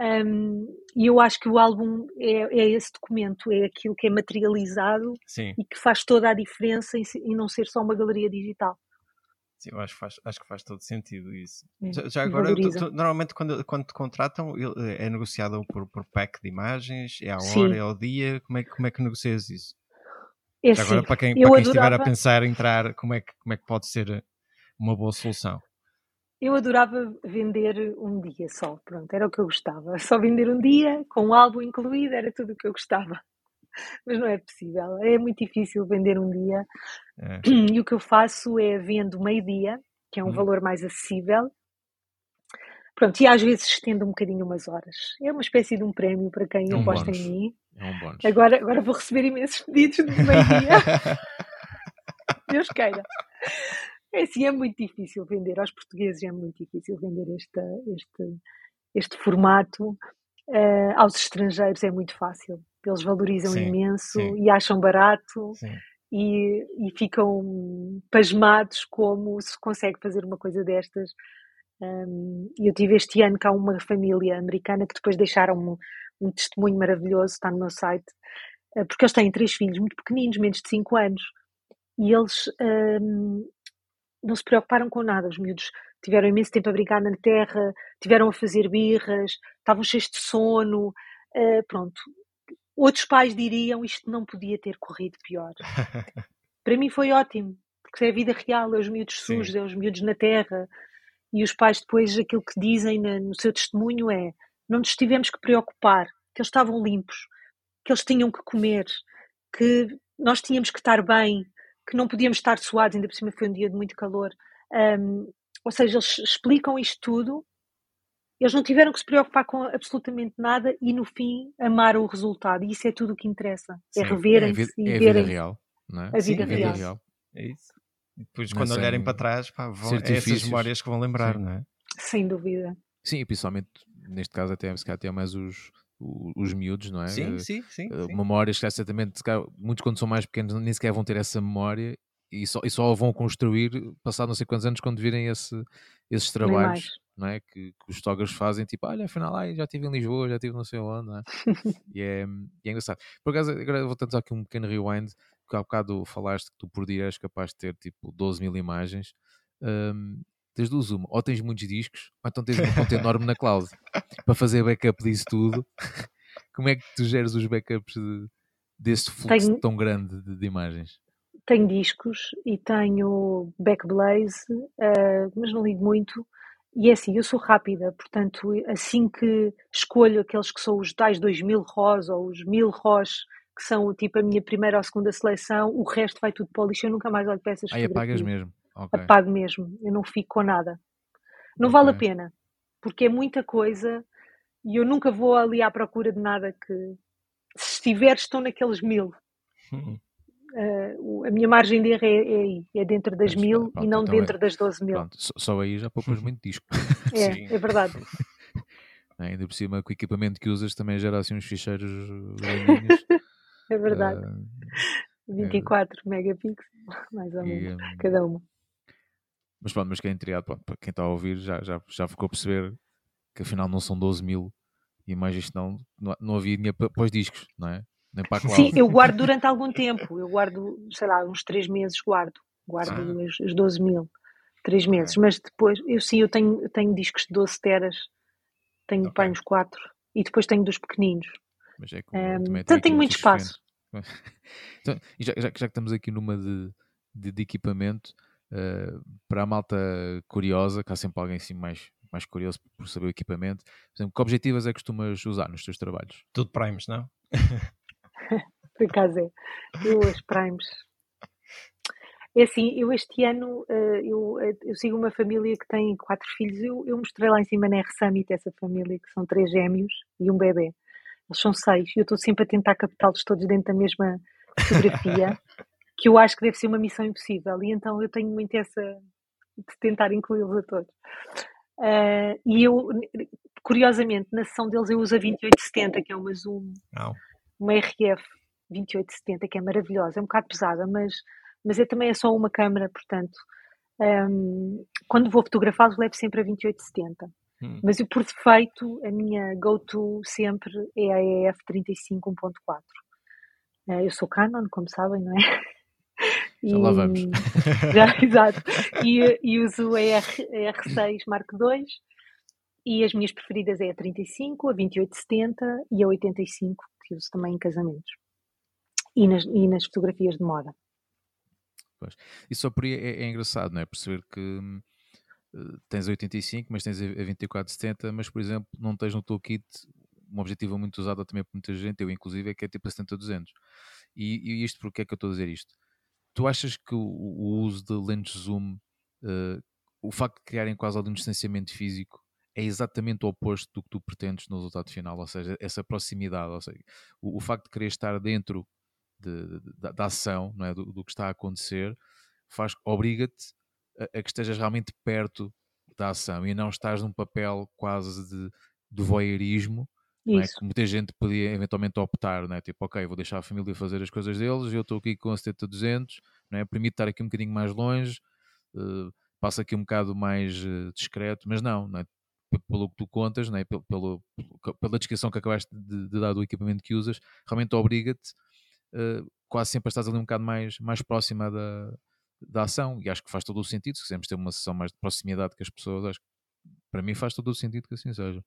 Um, e eu acho que o álbum é, é, esse documento, é aquilo que é materializado e que faz toda a diferença em, em, não ser só uma galeria digital. Sim, eu acho, faz, acho que faz todo sentido isso. É, já, já agora, tu, tu, normalmente quando, quando te contratam, é negociado por, por pack de imagens, é à hora, Sim. é ao dia, como é, como é que negocias isso? É já agora, para quem, para quem adorava... estiver a pensar em entrar, como é, que, como é que pode ser uma boa solução? Eu adorava vender um dia só, pronto, era o que eu gostava. Só vender um dia, com um álbum incluído, era tudo o que eu gostava. [laughs] Mas não é possível, é muito difícil vender um dia. É. [clears throat] E o que eu faço é vendo meio-dia, que é um hum. valor mais acessível. Pronto, e às vezes estendo um bocadinho umas horas. É uma espécie de um prémio para quem É um aposta em mim. É um. Agora, agora vou receber imensos pedidos de meio-dia. [laughs] Deus queira. É assim, é muito difícil vender. Aos portugueses é muito difícil vender esta, este, este formato. Eh, aos estrangeiros é muito fácil. Eles valorizam Sim, imenso sim. e acham barato e, e ficam pasmados como se consegue fazer uma coisa destas. Um, eu tive este ano cá uma família americana que depois deixaram um, um testemunho maravilhoso, está no meu site, eh, porque eles têm três filhos muito pequeninos, menos de 5 anos, e eles um, não se preocuparam com nada. Os miúdos tiveram imenso tempo a brincar na terra, tiveram a fazer birras, estavam cheios de sono, eh, pronto. Outros pais diriam isto não podia ter corrido pior. [laughs] Para mim foi ótimo, porque é a vida real, é os miúdos Sim. sujos, é os miúdos na terra. E os pais depois aquilo que dizem na- no seu testemunho é não nos tivemos que preocupar, que eles estavam limpos, que eles tinham que comer, que nós tínhamos que estar bem, que não podíamos estar suados, ainda por cima foi um dia de muito calor. Ahm, ou seja, eles explicam isto tudo, eles não tiveram que se preocupar com absolutamente nada e no fim amaram o resultado. E isso é tudo o que interessa. Sim, é é a É a reverem-se e é a vida verem real, não é? a Sim, vida é a vida real. real. É isso. E depois, Não é quando olharem para trás, pá, vão, é artifícios. memórias que vão lembrar, Sim. não é? Sem dúvida. Sim, e principalmente neste caso até, se calhar, até mais os, os miúdos, não é? Sim, Eh, sim, sim. eh, sim. memórias que certamente, muitos quando são mais pequenos nem sequer vão ter essa memória e só, e só a vão construir passado não sei quantos anos quando virem esse, esses trabalhos. Não é? que, que os fotógrafos fazem, tipo, olha, afinal, ai, já estive em Lisboa, já estive não sei onde, não é? [laughs] e, é, e é engraçado. Por acaso, agora vou tentar aqui um pequeno rewind, que há bocado falaste que tu por dia és capaz de ter tipo 12 mil imagens. Hum, tens duas uma, ou tens muitos discos, ou então tens uma conta enorme na cloud [laughs] para fazer backup disso tudo. [laughs] Como é que tu geres os backups de, desse fluxo Tenho- tão grande de, de imagens? Tenho discos e tenho Backblaze, eh, mas não ligo muito. E é assim, eu sou rápida, portanto, assim que escolho aqueles que são os tais 2000 ROS ou os 1000 ROS, que são tipo a minha primeira ou segunda seleção, o resto vai tudo para o lixo. Eu nunca mais olho para essas Aí apagas mesmo. Ok. Apago mesmo, eu não fico com nada. Não vale a pena, porque é muita coisa e eu nunca vou ali à procura de nada que, se estiver, estão naqueles mil. [laughs] Uh, a minha margem de erro é, é aí, é dentro das Pois, mil pronto, e não então é- dentro das 12 mil. Pronto, só, só aí já poupas muito disco. [laughs] É, Sim. é verdade. [laughs] é? Ainda por cima, com o equipamento que usas também gera assim uns ficheiros grandinhos. [laughs] É verdade. ah, 24 megapixels, mais ou e, menos, hum, cada uma. Mas pronto, mas quem é triado, pronto, para quem está a ouvir já, já, já ficou a perceber que afinal não são 12 mil imagens, não, não, não havia dinheiro para, para os discos, não é? Nem para a cloud. Sim, eu [laughs] guardo durante algum tempo. Eu guardo, sei lá, uns 3 meses guardo. Guardo Ah. as, as 12 mil. 3 Ok. meses. Mas depois, eu sim, eu tenho, tenho discos de 12 teras. Tenho Ok. okay. uns 4. E depois tenho dos pequeninos. Mas é como, então aqui tenho uma muito espaço. [laughs] Então, já, já, já que estamos aqui numa de, de, de equipamento, eh, para a malta curiosa, que há sempre alguém assim mais, mais curioso por saber o equipamento, por exemplo, que objetivas é que costumas usar nos teus trabalhos? Tudo primes, não? [laughs] Por acaso é. Eu, as primes. É assim, eu este ano, eh, eu, eh, eu sigo uma família que tem quatro filhos. Eu, eu mostrei lá em cima na R-Summit essa família, que são três gêmeos e um bebê. Eles são seis. E eu estou sempre a tentar captá-los todos dentro da mesma fotografia, [laughs] que eu acho que deve ser uma missão impossível. E então eu tenho muito essa de tentar incluí-los a todos. Ah, e eu, curiosamente, na sessão deles eu uso a 2870, que é uma Zoom Não. uma RF 2870 que é maravilhosa, é um bocado pesada, mas, mas é também é só uma câmera, portanto, hum, quando vou fotografá-los levo sempre a 2870. Hum. Mas eu, por defeito, a minha go-to sempre é a EF 35 1.4. Eh, Eu sou Canon, como sabem, não é? [laughs] Já lá vamos. [laughs] Já, exato. E, e uso a, R, a R6 Mark II e as minhas preferidas é a 35, a 2870 e a 85, que uso também em casamentos. E nas, e nas fotografias de moda. E só por aí é, é engraçado, não é? Perceber que eh, tens a 85, mas tens a a 2470, mas por exemplo, não tens no teu kit um objetivo muito usado também por muita gente, eu inclusive, é que é tipo a 70-200. E, e isto, porque é que eu estou a dizer isto? Tu achas que o, o uso de lentes zoom, eh, o facto de criarem quase algum distanciamento físico, é exatamente o oposto do que tu pretendes no resultado final, ou seja, essa proximidade, ou seja, o, o facto de querer estar dentro de, de, da, ação, não é? Do, do, que está a acontecer, faz, obriga-te a, a, que estejas realmente perto da ação e não estás num papel quase de, de voyeurismo, não é? que muita gente podia eventualmente optar, não é? tipo, ok, vou deixar a família fazer as coisas deles, eu estou aqui com a 70-200, não é? permite estar aqui um bocadinho mais longe, uh, passa aqui um bocado mais uh, discreto, mas não, não é? pelo que tu contas, não é? pelo, pelo, pela descrição que acabaste de, de, dar do equipamento que usas, realmente obriga-te quase sempre estás ali um bocado mais, mais próxima da, da ação, e acho que faz todo o sentido, se quisermos ter uma sessão mais de proximidade com as pessoas, acho que para mim faz todo o sentido que assim seja.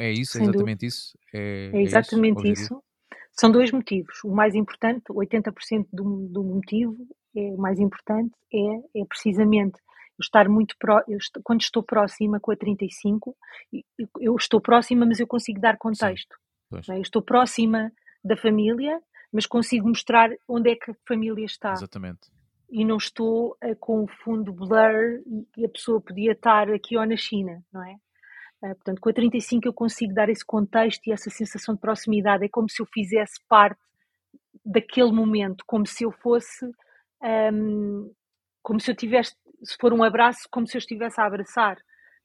É isso? É exatamente isso? É, é exatamente é isso, isso? São dois motivos. O mais importante, 80% do, do motivo, é, o mais importante é, é precisamente estar muito pró estou, quando estou próxima com a 35, eu estou próxima, mas eu consigo dar contexto. É? Eu estou próxima da família, mas consigo mostrar onde é que a família está. Exatamente. E não estou uh, com o fundo blur e a pessoa podia estar aqui ou na China, não é? Uh, portanto, com a 35 eu consigo dar esse contexto e essa sensação de proximidade. É como se eu fizesse parte daquele momento, como se eu fosse, um, ehm, como se eu tivesse se for um abraço, como se eu estivesse a abraçar,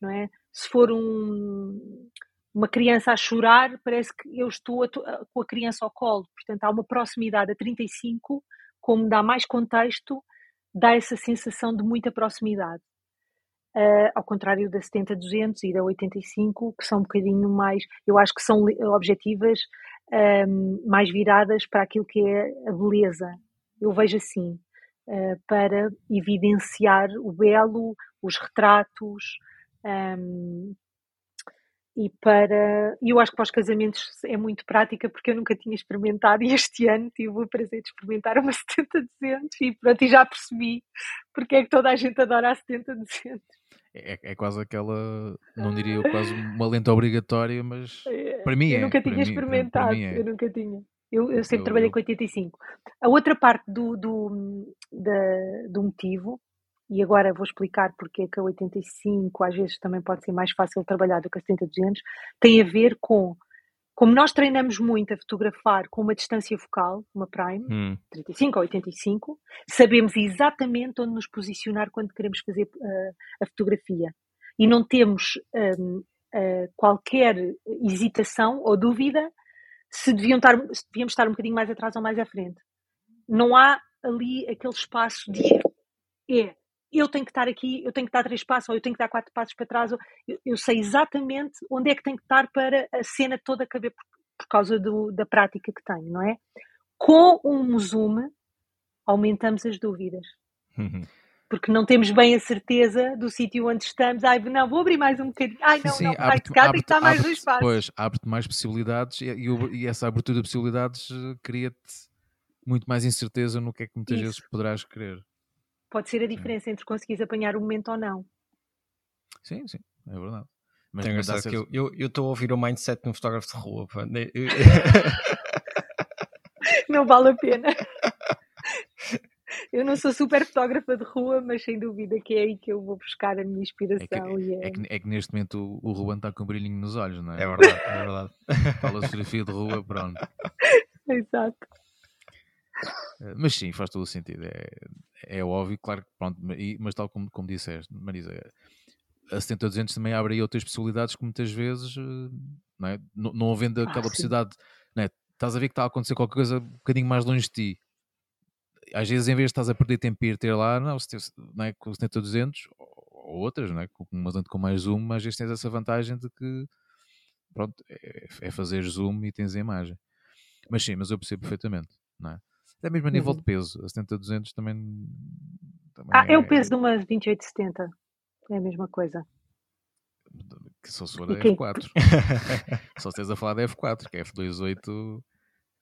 não é? Se for um, uma criança a chorar, parece que eu estou a, com a criança ao colo. Portanto, há uma proximidade a 35, como dá mais contexto, dá essa sensação de muita proximidade. Uh, ao contrário da 70-200 e da 85, que são um bocadinho mais, eu acho que são objetivas um, ah, mais viradas para aquilo que é a beleza. Eu vejo assim. Eh, para evidenciar o belo, os retratos. Um, e para eu acho que para os casamentos é muito prática porque eu nunca tinha experimentado e este [laughs] ano tive o prazer de experimentar uma [laughs] 70-200 e pronto, e já percebi porque é que toda a gente adora a 70-200. É, é, quase aquela, não diria quase uma lente obrigatória, mas [laughs] é, para mim eu é. Eu nunca tinha experimentado, para é. eu nunca tinha. Eu, eu sempre eu, trabalhei eu... com 85. A outra parte do, do, da, do motivo, e agora vou explicar porque é que a 85 às vezes também pode ser mais fácil trabalhar do que a 70-200, tem a ver com como nós treinamos muito a fotografar com uma distância focal, uma prime, hum. 35 ou 85, sabemos exatamente onde nos posicionar quando queremos fazer uh, a fotografia. E não temos um, uh, eh, qualquer hesitação ou dúvida se deviam estar, se devíamos estar um bocadinho mais atrás ou mais à frente. Não há ali aquele espaço de é, eu tenho que estar aqui, eu tenho que dar três passos, ou eu tenho que dar quatro passos para trás, eu, eu sei exatamente onde é que tenho que estar para a cena toda caber por, por causa do, da prática que tenho, não é? Com um zoom, aumentamos as dúvidas. Uhum porque não temos bem a certeza do sítio onde estamos. Ai, não, vou abrir mais um bocadinho. Ai, não, Sim, não, vai cá, tem que estar mais dois passos. Pois, abre-te mais possibilidades e, e, essa abertura de possibilidades eh, cria-te muito mais incerteza no que é que muitas Isso. vezes poderás querer. Pode ser a diferença sim. entre conseguires apanhar o momento ou não. Sim, sim, é verdade. Mas Tem engraçado que eu estou a ouvir o mindset de um fotógrafo de rua. [laughs] não vale a pena. Eu não sou super fotógrafa de rua, mas sem dúvida que é aí que eu vou buscar a minha inspiração. É que, é... É, que, é que neste momento o, o Ruben está com um brilhinho nos olhos, não é? É verdade, é verdade. Fala fotografia de rua, pronto. [laughs] Exato. Eh, mas sim, faz todo o sentido. É, é óbvio, claro, pronto, mas tal como, como disseste, Marisa, a 70-200 também abre aí outras possibilidades que muitas vezes, eh, não, é? não, não havendo ah, aquela ah, possibilidade, não é? estás a ver que está a acontecer qualquer coisa um bocadinho mais longe de ti, às vezes em vez de estás a perder tempo e ir ter lá, não, não é, com o 70-200 ou outras, não é? com, com mais zoom, às vezes tens essa vantagem de que pronto, é, é fazer zoom e tens a imagem. Mas sim, mas eu percebo perfeitamente, não é? Até mesmo a nível uhum. de peso, a 70-200 também, também. Ah, é, é o peso de uma 28-70, é a mesma coisa. Que só se for da F4. [laughs] [laughs] só se a falar da F4, que a F28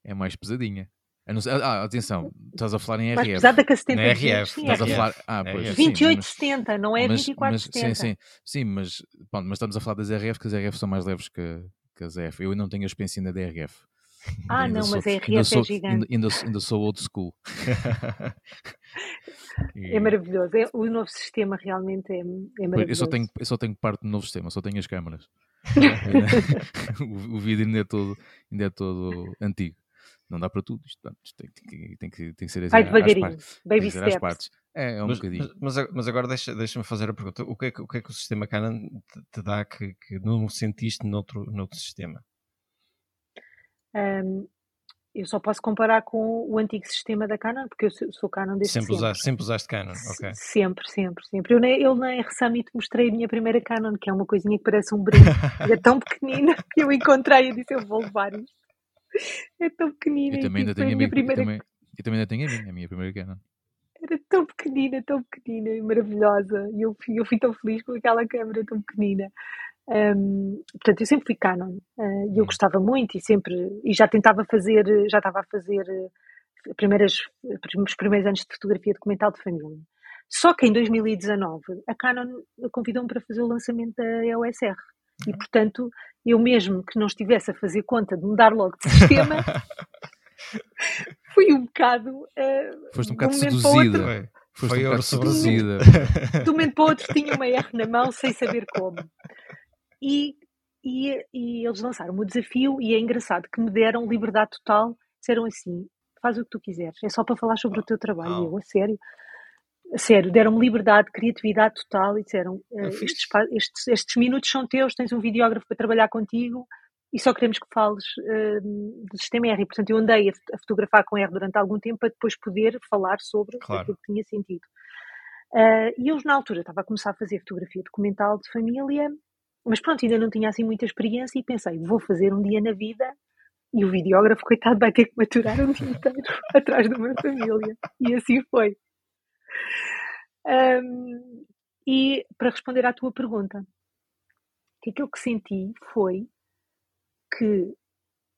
é mais pesadinha. Ah, atenção, estás a falar em RF. Mais pesada que a 70 não RF. Sim, estás RF. a falar. Ah, pois, RF. 2870, não é 2470. Sim, sim, sim, mas, pronto, mas estamos a falar das RF, que as RF são mais leves que, que as EF. Eu não tenho a experiência ainda da RF. Ah, Ainda não, sou- mas a ainda RF é sou- gigante. Ainda, ainda, ainda sou old school. [laughs] É maravilhoso. É, o novo sistema realmente é, é maravilhoso. Eu só, tenho, eu só tenho parte do novo sistema, só tenho as câmaras. [laughs] [laughs] o, o vídeo ainda é, todo, ainda é todo antigo. Não dá para tudo. Isto, tem, que- tem, que, tem que ser assim, Vai devagarinho. partes. Baby Tem steps. partes. É, é um mas, bocadinho. mas, mas- agora deixa- deixa-me fazer a pergunta: o que é que o, que é que o sistema Canon te, te dá que, que não sentiste noutro, noutro sistema? Ahm, eu só posso comparar com o antigo sistema da Canon, porque eu sou Canon desde Sempre, sempre. usaste, sempre usaste Canon, ok. Se- Sempre, sempre, sempre. Eu na, eu na R Summit mostrei a minha primeira Canon, que é uma coisinha que parece um brinco. [laughs] é tão pequenina que eu encontrei e disse: Eu vou levar isto. É tão pequenina. Eu e também ainda tenho a minha, minha eu primeira. também, eu também ainda tenho a minha, a minha primeira Canon. Era tão pequenina, tão pequenina e maravilhosa. E eu, eu fui tão feliz com aquela câmera tão pequenina. Ahm, portanto, eu sempre fui Canon ah, e eu Hum. gostava muito e sempre e já tentava fazer, já estava a fazer eh, primeiras, os primeiros anos de fotografia documental de família. Só que em 2019 a Canon convidou-me para fazer o lançamento da EOS R e portanto eu mesmo que não estivesse a fazer conta de mudar logo de sistema [laughs] fui um bocado eh, Foste um um bocado outro seduzida. Foi, Foste foi um bocado seduzida. de um momento para o outro tinha uma R na mão sem saber como. E, e, e eles lançaram o desafio e é engraçado que me deram liberdade total. Disseram assim, faz o que tu quiseres, é só para falar sobre o teu trabalho. E eu, a sério, a sério, deram-me liberdade, criatividade total e disseram, eh, fixe. estes, estes, estes minutos são teus, tens um videógrafo para trabalhar contigo e só queremos que fales eh, do sistema R. E, portanto, eu andei a, a fotografar com R durante algum tempo para depois poder falar sobre Claro. aquilo que tinha sentido. Ah, e eu, na altura, estava a começar a fazer fotografia documental de família, mas pronto, ainda não tinha assim muita experiência e pensei, vou fazer um dia na vida e o videógrafo, coitado, vai ter que maturar um dia inteiro [laughs] atrás de uma família. E assim foi. Ahm, e para responder à tua pergunta, que aquilo que senti foi que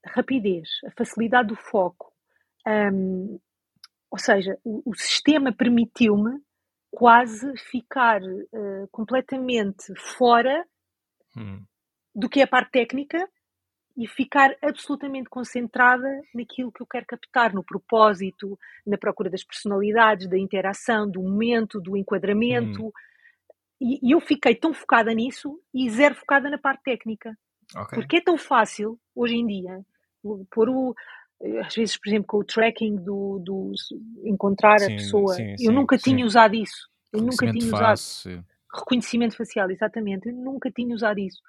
a rapidez, a facilidade do foco, ahm, ou seja, o, o sistema permitiu-me quase ficar eh, completamente fora Hum, do que é a parte técnica e ficar absolutamente concentrada naquilo que eu quero captar, no propósito, na procura das personalidades, da interação, do momento, do enquadramento. E, e eu fiquei tão focada nisso e zero focada na parte técnica. ok. Porque é tão fácil, hoje em dia, pôr o. Às vezes, por exemplo, com o tracking do, do encontrar Sim, a pessoa. sim, eu sim, nunca tinha usado isso. Eu nunca tinha usado sim. Reconhecimento facial, exatamente. Eu nunca tinha usado isso.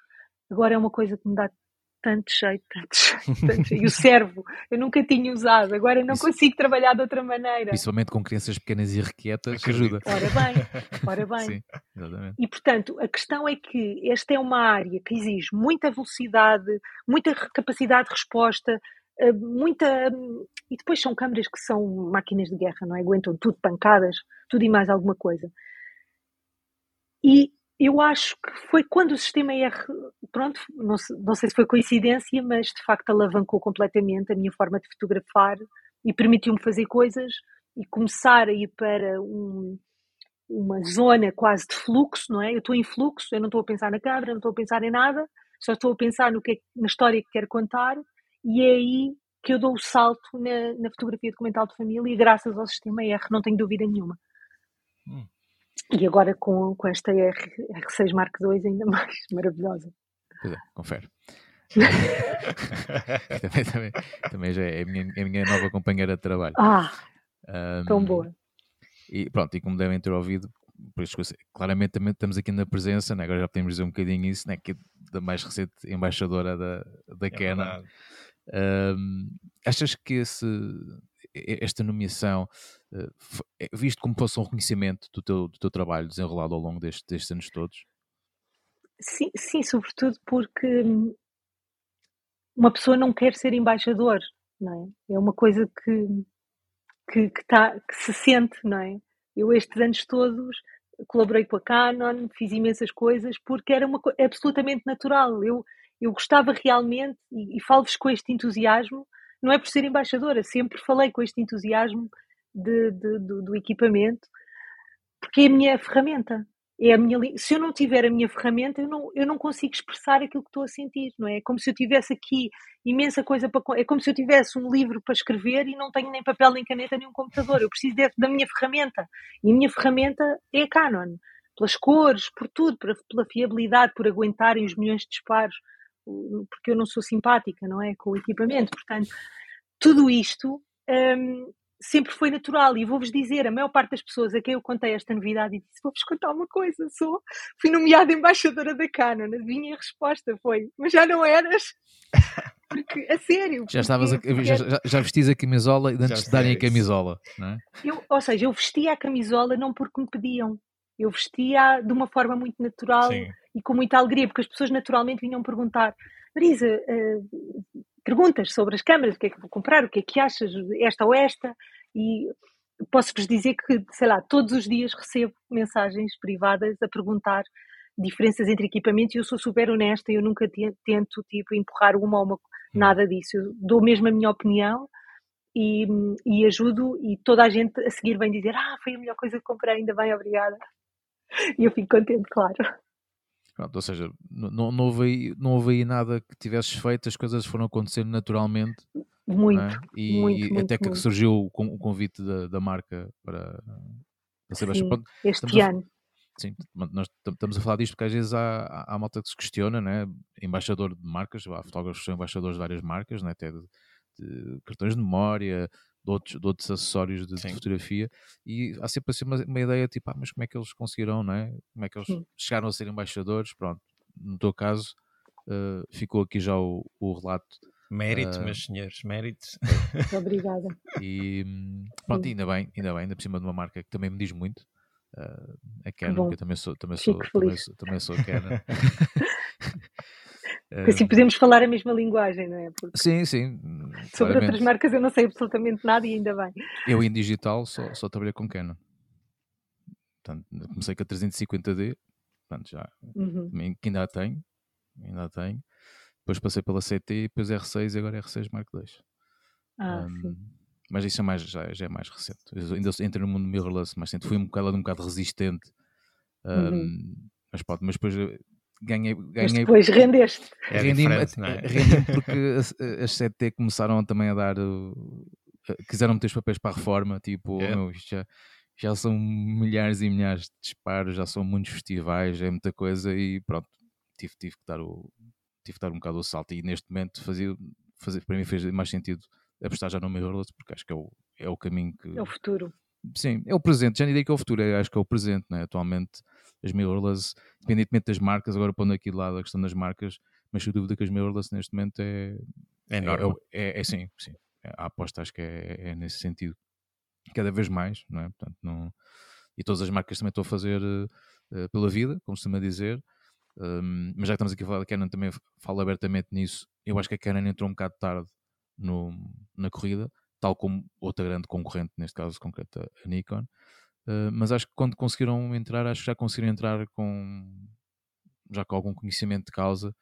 Agora é uma coisa que me dá tanto jeito, tanto jeito, [laughs] tanto jeito. E o servo, eu nunca tinha usado. Agora não Isso- consigo trabalhar de outra maneira. Principalmente com crianças pequenas e irrequietas, Acredito. ajuda. Ora bem, ora [laughs] bem. Sim, exatamente. E, portanto, a questão é que esta é uma área que exige muita velocidade, muita capacidade de resposta, eh, muita. E depois são câmaras que são máquinas de guerra, não é? Aguentam tudo, pancadas, tudo e mais alguma coisa. E eu acho que foi quando o sistema R, pronto, não, não sei se foi coincidência, mas de facto alavancou completamente a minha forma de fotografar e permitiu-me fazer coisas e começar a ir para um, uma zona quase de fluxo, não é? Eu estou em fluxo, eu não estou a pensar na câmera, não estou a pensar em nada, só estou a pensar no que é, na história que quero contar e é aí que eu dou o salto na, na fotografia documental de família graças ao sistema R, não tenho dúvida nenhuma. Hum. E agora com, com esta R, R6 Mark II ainda [laughs] mais maravilhosa. Pois é, confere. [laughs] também, também, também já é a minha, é a minha nova companheira de trabalho. Ah, Ahm, tão boa. E pronto, e como devem ter ouvido, por isso, que eu sei- claramente também estamos aqui na presença, né? agora já podemos dizer um bocadinho isso, né? que é da mais recente embaixadora da, da É Canon. Ahm, achas que esse, esta nomeação, eh, é visto como fosse um reconhecimento do teu, do teu trabalho desenrolado ao longo destes, destes anos todos? Sim, sim, sobretudo porque hum, uma pessoa não quer ser embaixador, não é? É uma coisa que, que, que, tá, que se sente, não é? Eu estes anos todos colaborei com a Canon, fiz imensas coisas porque era uma coisa absolutamente natural. Eu, eu gostava realmente, e, e falo-vos com este entusiasmo, não é por ser embaixadora, sempre falei com este entusiasmo de, de- do, do equipamento, porque é a minha ferramenta. é a minha se eu não tiver a minha ferramenta eu não, eu não consigo expressar aquilo que estou a sentir não é? é como se eu tivesse aqui imensa coisa para é como se eu tivesse um livro para escrever e não tenho nem papel nem caneta nem um computador eu preciso de, da minha ferramenta e a minha ferramenta é a Canon pelas cores por tudo pela fiabilidade por aguentarem os milhões de disparos porque eu não sou simpática não é com o equipamento portanto tudo isto hum, sempre foi natural. E vou-vos dizer, a maior parte das pessoas a quem eu contei esta novidade e disse: Vou-vos contar uma coisa, sou, fui nomeada embaixadora da Canon. Adivinha a resposta foi: Mas já não eras? [laughs] Porque, a sério. Já, estavas a, já, já, já vestis a camisola antes de darem a camisola, não é? Eu, ou seja, eu vestia a camisola não porque me pediam. Eu vestia de uma forma muito natural Sim. e com muita alegria, porque as pessoas naturalmente vinham perguntar: Marisa, uh, perguntas sobre as câmaras, o que é que vou comprar, o que é que achas, esta ou esta, e posso-vos dizer que, sei lá, todos os dias recebo mensagens privadas a perguntar diferenças entre equipamentos e eu sou super honesta, eu nunca tento, tipo, empurrar uma ou uma, hum. nada disso, eu dou mesmo a minha opinião e, e ajudo e toda a gente a seguir vem dizer, ah, foi a melhor coisa que comprei, ainda bem, obrigada. [laughs] E eu fico contente, claro. Pronto, ou seja, não, não, houve aí, não houve aí nada que tivesses feito, as coisas foram acontecendo naturalmente. Muito, é? e, muito, até muito, que muito. surgiu o, convite da, da marca para, para ser sim, Este ano. A, sim, nós estamos a falar disto porque às vezes há, há, há malta que se questiona, né? embaixador de marcas, há fotógrafos que são embaixadores de várias marcas, né? até de, de cartões de memória, de outros, de outros acessórios de, de, fotografia e há sempre assim uma, uma, ideia tipo, ah, mas como é que eles conseguiram, não é? Como é que eles Sim. chegaram a ser embaixadores? Pronto, no teu caso uh, ficou aqui já o, o relato. Mérito, uh, meus senhores, mérito. [laughs] Obrigada. E pronto, ainda bem, ainda bem, ainda por cima de uma marca que também me diz muito. Uh, a Canon, que eu também sou, também sou, também sou, também sou Canon. [laughs] Porque assim podemos falar a mesma linguagem, não é? Porque sim, sim. Sobre claramente. outras marcas eu não sei absolutamente nada e ainda bem. Eu em digital só, só trabalhei com Canon. Portanto, comecei com a 350D, portanto, já uhum. que ainda a tenho, ainda a tenho. Depois passei pela CT, depois R6 e agora R6 Mark II. Ah, um, sim. Mas isso é mais, já, já é mais recente. Eu ainda entrei no mundo mirrorless, mas fui um bocado, um bocado resistente. Um, uhum. Mas pode, mas depois ganhei, ganhei Mas depois rendeste. É rendi, é? rendi [laughs] porque as, as 7T começaram também a dar. Uh, quiseram meter os papéis para a reforma, tipo, é. meu, já, já são milhares e milhares de disparos, já são muitos festivais, é muita coisa e pronto, tive, tive que dar o tive que dar um bocado o salto e neste momento fazia, fazia para mim fez mais sentido apostar já no mirrorless porque acho que é o, é o caminho que é o futuro sim, é o presente, já nem digo que é o futuro, é, acho que é o presente, né? atualmente as mirrorless, independentemente das marcas, agora pondo aqui de lado a questão das marcas, mas sem dúvida que as mirrorless neste momento é. É enorme. É, é, é, sim, sim. A aposta acho que é, é, nesse sentido. Cada vez mais, não é? Portanto, não... E todas as marcas também estão a fazer uh, pela vida, como se costuma dizer. Um, mas já que estamos aqui a falar da Canon, também falo abertamente nisso. Eu acho que a Canon entrou um bocado tarde no, na corrida, tal como outra grande concorrente, neste caso concreto a Nikon. Uh, mas acho que quando conseguiram entrar, acho que já conseguiram entrar com já com algum conhecimento de causa.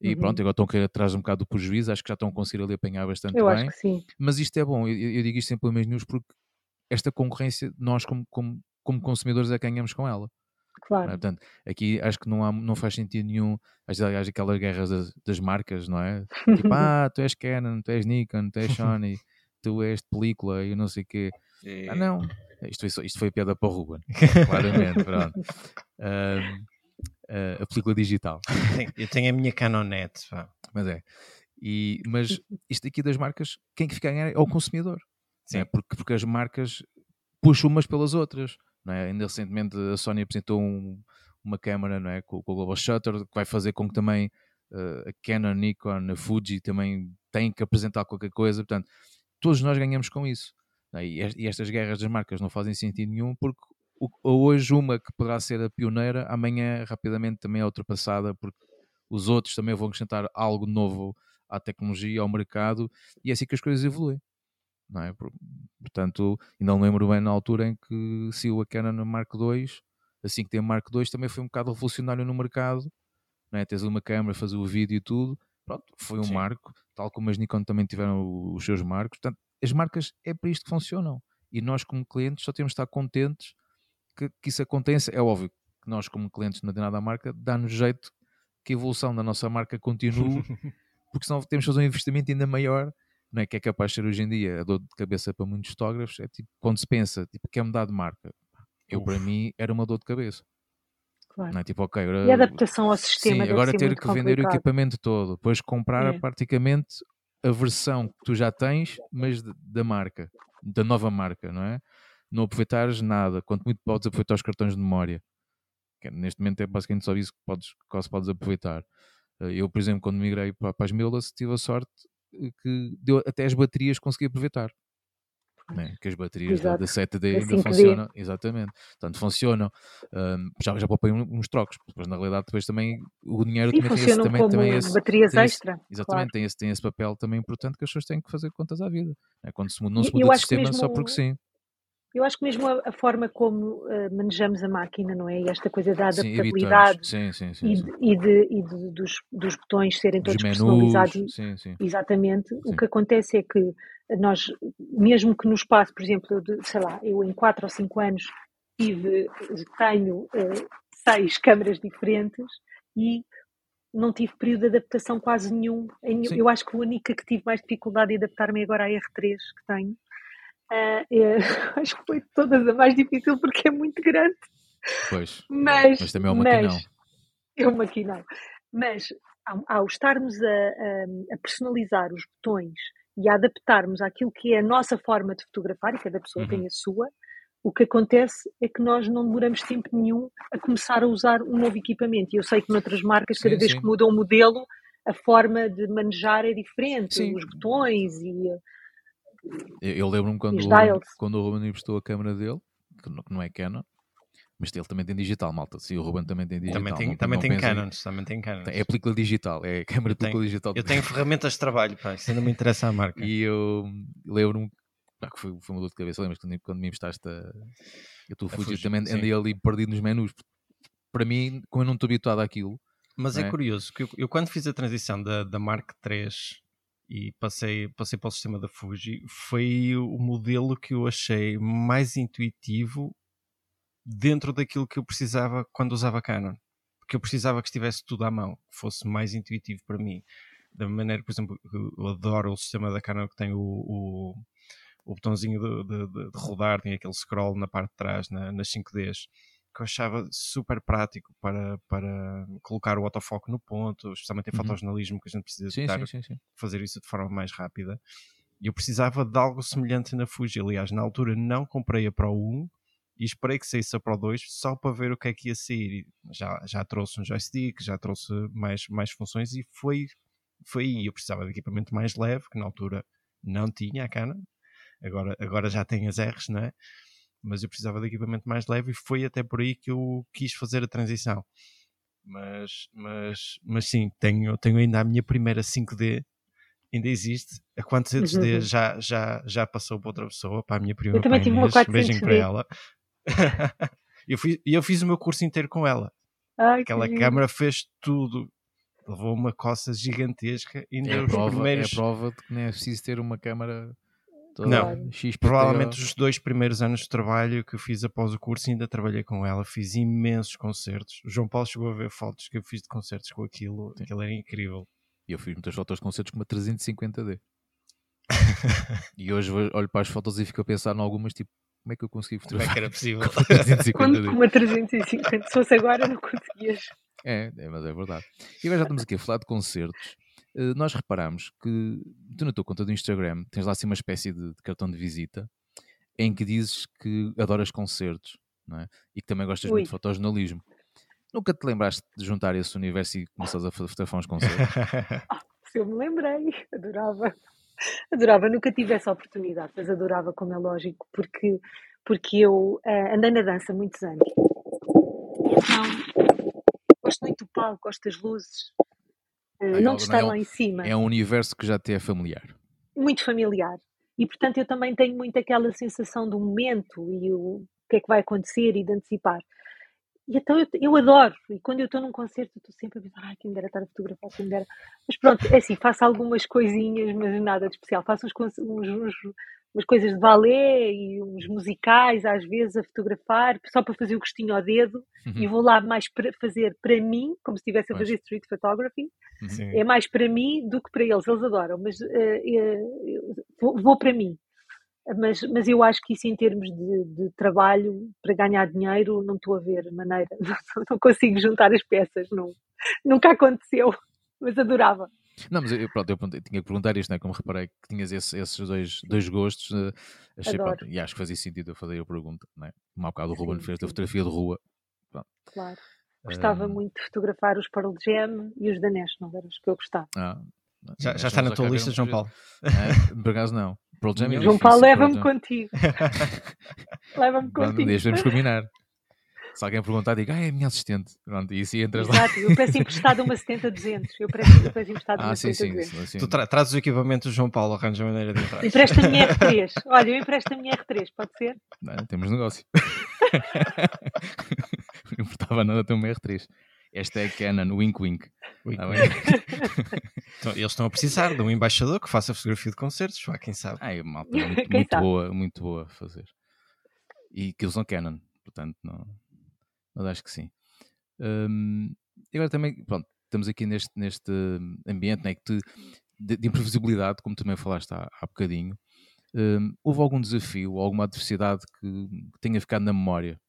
E uhum. pronto, agora estão a querer atrás um bocado do prejuízo, acho que já estão a conseguir ali apanhar bastante eu bem. Acho que sim. Mas isto é bom, eu, eu digo isto sempre pelo News porque esta concorrência, nós como, como, como consumidores é que ganhamos com ela. Claro. É? Portanto, aqui acho que não, há, não faz sentido nenhum as, as, aquelas guerras das, das, marcas, não é? Tipo, [laughs] ah, tu és Canon, tu és Nikon, tu és [laughs] Sony, tu és película e não sei o quê. É. Ah, não, isto foi, isto foi piada para o Ruben, [laughs] claramente, pronto. Uh, uh, a película digital. Eu tenho a minha Canonet. Mas é. E, mas isto aqui das marcas, quem que fica a ganhar é o consumidor. Sim. É? Porque, porque as marcas puxam umas pelas outras. Não é? Ainda recentemente a Sony apresentou um, uma câmera não é? com, com o Global Shutter que vai fazer com que também uh, a Canon, Nikon, a Fuji também tenham que apresentar qualquer coisa. Portanto, todos nós ganhamos com isso. Né, e estas guerras das marcas não fazem sentido nenhum porque hoje uma que poderá ser a pioneira, amanhã rapidamente também é ultrapassada porque os outros também vão acrescentar algo novo à tecnologia, ao mercado e é assim que as coisas evoluem. Não é? Portanto, ainda não lembro bem na altura em que saiu a Canon Mark II, assim que tem Mark II também foi um bocado revolucionário no mercado, não é? tens uma câmera, fazer o vídeo e tudo, pronto, foi um Sim. marco, tal como as Nikon também tiveram os seus marcos, portanto, as marcas é para isto que funcionam. E nós, como clientes, só temos de estar contentes que, que isso aconteça. É óbvio que nós, como clientes de uma determinada marca, dá-nos jeito que a evolução da nossa marca continue, [laughs] porque senão temos que fazer um investimento ainda maior, não é? Que é capaz de ser hoje em dia a dor de cabeça para muitos fotógrafos. É tipo, quando se pensa, tipo, quer mudar de marca, eu, Uf. para mim, era uma dor de cabeça. Claro. Não é? tipo, okay, agora, e adaptação ao sistema. Sim, agora ter que complicado. vender o equipamento todo, depois comprar é. praticamente a versão que tu já tens, mas da marca, da nova marca, não é? Não aproveitares nada, quanto muito podes aproveitar os cartões de memória. Que neste momento é basicamente só isso que podes, quase podes aproveitar. Eh, eu, por exemplo, quando migrei para, para as Mildas, tive a sorte eh, que deu, até as baterias consegui aproveitar né? que as baterias Exato. da, da 7D ainda 5D. funcionam, exatamente, portanto funcionam, um, já, já poupei uns trocos, mas na realidade depois também o dinheiro Sim, também tem esse, também, também esse, baterias extra. Exatamente, claro. tem, esse, tem esse papel também importante que as pessoas têm que fazer contas à vida, né? quando se não se muda de sistema mesmo, só porque sim. Eu acho que mesmo a, a forma como uh, manejamos a máquina, não é? E esta coisa da adaptabilidade sim, sim, sim, e, de, e, de, e de, dos, dos botões serem todos menus, personalizados. Exatamente. O que acontece é que nós, mesmo que no espaço, por exemplo, de, sei lá, eu em 4 ou 5 anos tive, tenho uh, seis câmaras diferentes e não tive período de adaptação quase nenhum. Eu acho que a única que tive mais dificuldade em adaptar-me agora à R3 que tenho. Uh, é, [laughs] acho que foi de todas a mais difícil porque é muito grande. Pois, mas, mas também é um maquinão. É um maquinão. Mas ao, ao estarmos a, a, a personalizar os botões e a adaptarmos àquilo que é a nossa forma de fotografar, e cada pessoa uhum. tem a sua, o que acontece é que nós não demoramos tempo nenhum a começar a usar um novo equipamento. E eu sei que noutras marcas, cada sim, vez sim. que mudam o modelo, a forma de manejar é diferente, sim. os botões e. Eu, eu lembro-me quando, quando o Ruben emprestou a câmera dele, que não é Canon, mas ele também tem digital, malta. Sim, o Ruben também tem digital. Também tem, também tem Canons, também tem Canons. É película digital, é câmera de película digital. Eu tenho ferramentas de trabalho, pá, isso ainda me interessa a marca. E eu lembro-me, que foi, foi uma dor de cabeça, lembras quando, quando me emprestaste a, a tua Fuji, eu também andei ali perdido nos menus. Para mim, como eu não estou habituado àquilo. Mas é? é? curioso, que eu, eu, quando fiz a transição da, da Mark III e passei, passei para o sistema da Fuji, foi o modelo que eu achei mais intuitivo dentro daquilo que eu precisava quando usava Canon. Porque eu precisava que estivesse tudo à mão, que fosse mais intuitivo para mim. Da maneira, por exemplo, eu adoro o sistema da Canon que tem o, o, o botãozinho de, de, de, de, rodar, tem aquele scroll na parte de trás, na, nas 5Ds, que eu achava super prático para, para colocar o autofoco no ponto, especialmente em uhum. fotojornalismo, que a gente precisa sim, sim, sim, sim. fazer isso de forma mais rápida. E eu precisava de algo semelhante na Fuji. Aliás, na altura não comprei a Pro 1, e esperei que saísse a Pro 2 só para ver o que é que ia sair. Já, já trouxe um joystick, já trouxe mais, mais funções e foi, foi aí. Eu precisava de equipamento mais leve, que na altura não tinha a Canon, agora, agora já tem as R's, não é? Mas eu precisava de equipamento mais leve e foi até por aí que eu quis fazer a transição. Mas, mas, mas sim, tenho, tenho ainda a minha primeira 5D ainda existe. A quantos HD uhum. já, já, já passou para outra pessoa, para a minha prima. Eu também tive uma 400 Beijinho para ela. [laughs] eu, fiz, eu fiz o meu curso inteiro com ela. Ai, Aquela câmara fez tudo. Levou uma coça gigantesca. Ainda é, prova, primeiros... é prova de que não é preciso ter uma câmara não, X provavelmente os dois primeiros anos de trabalho que eu fiz após o curso ainda trabalhei com ela, fiz imensos concertos. O João Paulo chegou a ver fotos que eu fiz de concertos com aquilo, Sim. aquilo era incrível. E eu fiz muitas fotos de concertos com uma 350D. [laughs] e hoje olho para as fotos e fico a pensar em algumas tipo, como é que eu consegui fotografar? Como é que era possível? [laughs] Com uma 350, se fosse agora não conseguias. É, é, mas é verdade. E agora já estamos aqui a falar de concertos. Uh, nós reparamos que tu na tua conta do Instagram tens lá assim uma espécie de, de cartão de visita em que dizes que adoras concertos não é? e que também gostas Ui. muito de fotojornalismo. Nunca te lembraste de juntar esse universo e começares a fotografar uns concertos? [laughs] ah, se eu me lembrei, adorava. Adorava, nunca tive essa oportunidade, mas adorava, como é lógico, porque, porque eu uh, andei na dança muitos anos. Então, gosto muito do palco, gosto das luzes, uh, não de estar é um, lá em cima. É um universo que já te é familiar. Muito familiar. E, portanto, eu também tenho muito aquela sensação do momento e o que é que vai acontecer e de antecipar. E então eu, eu adoro, e quando eu estou num concerto, estou sempre a pensar, ai, quem me dera estar a fotografar, quem me dera. Mas pronto, é assim, faço algumas coisinhas, mas nada de especial. Faço uns, uns, uns umas coisas de balé e uns musicais, às vezes, a fotografar, só para fazer o gostinho ao dedo, uhum. e vou lá mais para fazer para mim, como se estivesse a fazer street photography. Uhum. É mais para mim do que para eles, eles adoram, mas uh, uh, vou, vou, para mim. Mas, mas eu acho que isso, em termos de, de trabalho, para ganhar dinheiro, não estou a ver maneira, [laughs] não, não consigo juntar as peças, não, nunca aconteceu, mas adorava. Não, mas eu, pronto, eu, eu tinha que perguntar isto, né? como reparei que tinhas esse, esses dois, dois gostos, uh, achei, pronto, e acho que fazia sentido eu fazer a pergunta, né? como há bocado o Ruben fez da fotografia de rua. Pronto. Claro. Gostava um... muito de fotografar os Pearl Jam e os da National, eram os que eu gostava. Ah, já, já está na tua lista, João Paulo? É, por acaso não. Pearl Jam é João Paulo, leva-me contigo. [laughs] leva-me contigo. Deixa-nos combinar. Se alguém perguntar, diga, ah, é a minha assistente. Pronto, e assim entras Exato, lá. eu peço emprestado uma 70-200. Eu peço, eu peço emprestado ah, uma sim, 70 sim, sim, Tu tra trazes o equipamento do João Paulo, arranja maneira de entrar. Empresta a [laughs] minha R3. Olha, eu empresto a minha R3, pode ser? Não, temos negócio. [laughs] não importava nada ter uma R3. Esta é a Canon, wink wink. wink, ah, [laughs] então, eles estão a precisar de um embaixador que faça fotografia de concertos, vá, quem sabe. Ah, é malta, [laughs] muito, muito boa, muito boa a fazer. E que usam Canon, portanto, não mas acho que sim. Um, e agora também, pronto, estamos aqui neste, neste ambiente né, de, de, imprevisibilidade, como também falaste há, há bocadinho. Um, houve algum desafio, alguma adversidade que, que, tenha ficado na memória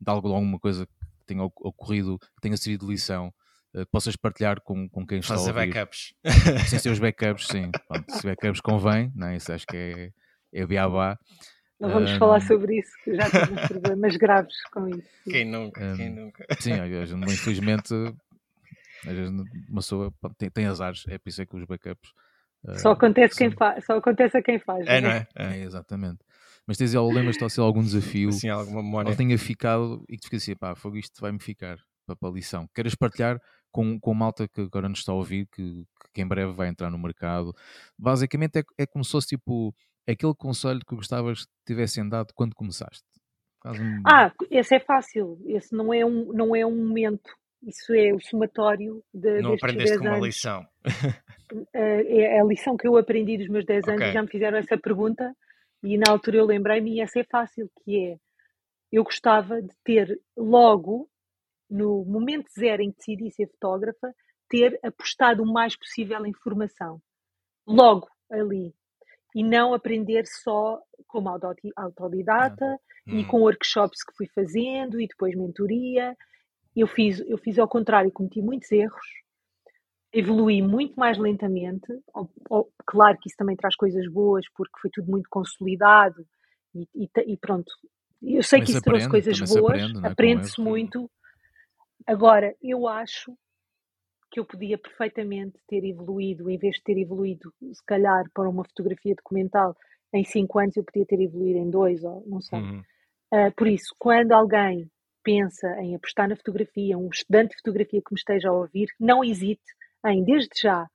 de algo, alguma coisa que tenha ocorrido, que tenha servido de lição, uh, que possas partilhar com, com quem está Fazer a ouvir? backups. Sem ser os backups, sim. Pronto, se backups convém, não é? isso acho que é, é beabá. Não vamos um, falar sobre isso, que já temos problemas graves com isso. Quem nunca, um, quem nunca. Sim, infelizmente, às vezes uma pessoa tem, tem azares, é por isso é que os backups. Só acontece, quem faz, só acontece a quem faz. É, não é? é? é exatamente. Mas tens lembras-te de algum desafio Sim, alguma memória. ou tenha ficado e que tu fica assim, pá, fogo, isto vai-me ficar para, para a lição. Queres partilhar com, com malta que agora nos está a ouvir, que, que em breve vai entrar no mercado? Basicamente é, é como se fosse tipo aquele conselho que gostavas que tivessem dado quando começaste? Um... Ah, esse é fácil. Esse não é um, não é um momento. Isso é o somatório de, não aprendeste com uma lição. Eh, é a lição que eu aprendi dos meus 10 okay. anos. Já me fizeram essa pergunta e na altura eu lembrei-me e essa é fácil, que é eu gostava de ter logo, no momento zero em que decidi ser fotógrafa, ter apostado o mais possível em formação. Logo ali e não aprender só como autodidata e hum. com workshops que fui fazendo e depois mentoria. Eu fiz, eu fiz ao contrário, cometi muitos erros, evolui muito mais lentamente. Claro que isso também traz coisas boas, porque foi tudo muito consolidado e, e, e pronto. Eu sei que isso aprende, trouxe coisas boas, aprende, é? aprende-se muito. Agora, eu acho que eu podia perfeitamente ter evoluído, em vez de ter evoluído, se calhar, para uma fotografia documental em cinco anos, eu podia ter evoluído em dois, ou não sei. Uhum. Uh, por isso, quando alguém pensa em apostar na fotografia, um estudante de fotografia que me esteja a ouvir, não hesite em, desde já,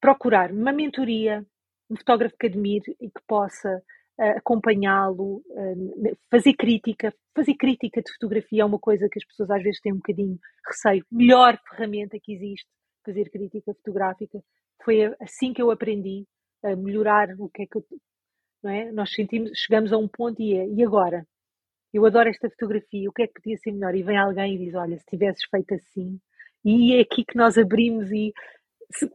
procurar uma mentoria, um fotógrafo que admire e que possa acompanhá-lo, fazer crítica. Fazer crítica de fotografia é uma coisa que as pessoas às vezes têm um bocadinho receio. Melhor ferramenta que existe, fazer crítica fotográfica. Foi assim que eu aprendi a melhorar o que é que eu. Não é? Nós sentimos, chegamos a um ponto e é, e agora? Eu adoro esta fotografia, o que é que podia ser melhor? E vem alguém e diz: Olha, se tivesses feito assim. E é aqui que nós abrimos e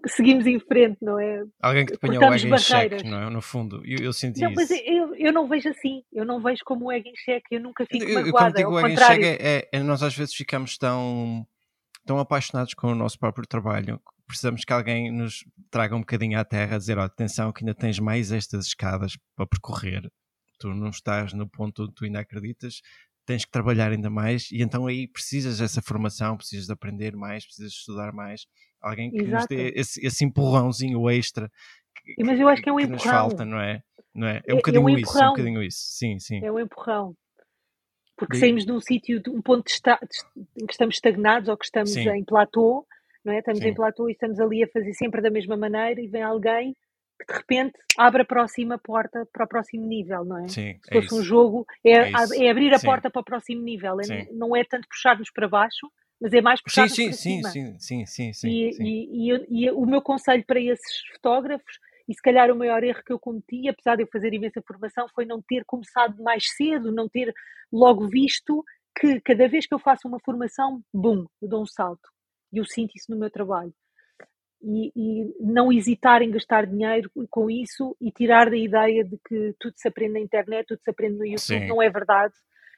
seguimos em frente, não é? Alguém que te ponha o ego em xeque, não é? No fundo, eu, eu senti não, isso. Mas eu, eu não vejo assim, eu não vejo como o ego em xeque, eu nunca fico eu, magoada. Quando digo o ego em xeque, é, é, nós às vezes ficamos tão, tão apaixonados com o nosso próprio trabalho, precisamos que alguém nos traga um bocadinho à terra, a dizer, oh, atenção que ainda tens mais estas escadas para percorrer, tu não estás no ponto onde tu ainda acreditas, tens que trabalhar ainda mais e então aí precisas dessa formação, precisas de aprender mais, precisas de estudar mais. Alguém que Exato. nos dê esse, esse empurrãozinho extra que, Mas eu acho que é um que empurrão. nos falta, não é? Não é? É um bocadinho é, é um isso, é um bocadinho isso. Sim, sim. É um empurrão. Porque saímos de um sítio, de um ponto de em que estamos estagnados ou que estamos sim. em platô, não é? Estamos sim. em platô e estamos ali a fazer sempre da mesma maneira e vem alguém de repente abre a próxima porta para o próximo nível, não é? Sim, Se fosse é um jogo, é, é, é abrir a sim. porta para o próximo nível. É, não é tanto puxar-nos para baixo, mas é mais puxar-nos sim, para sim, cima. Sim, sim, sim, sim, e, e, e, e, o meu conselho para esses fotógrafos E se calhar o maior erro que eu cometi, apesar de eu fazer imensa formação, foi não ter começado mais cedo, não ter logo visto que cada vez que eu faço uma formação, bum, eu dou um salto. E eu sinto isso no meu trabalho. E, e, não hesitar em gastar dinheiro com isso e tirar da ideia de que tudo se aprende na internet, tudo se aprende no YouTube. Sim. Não é verdade.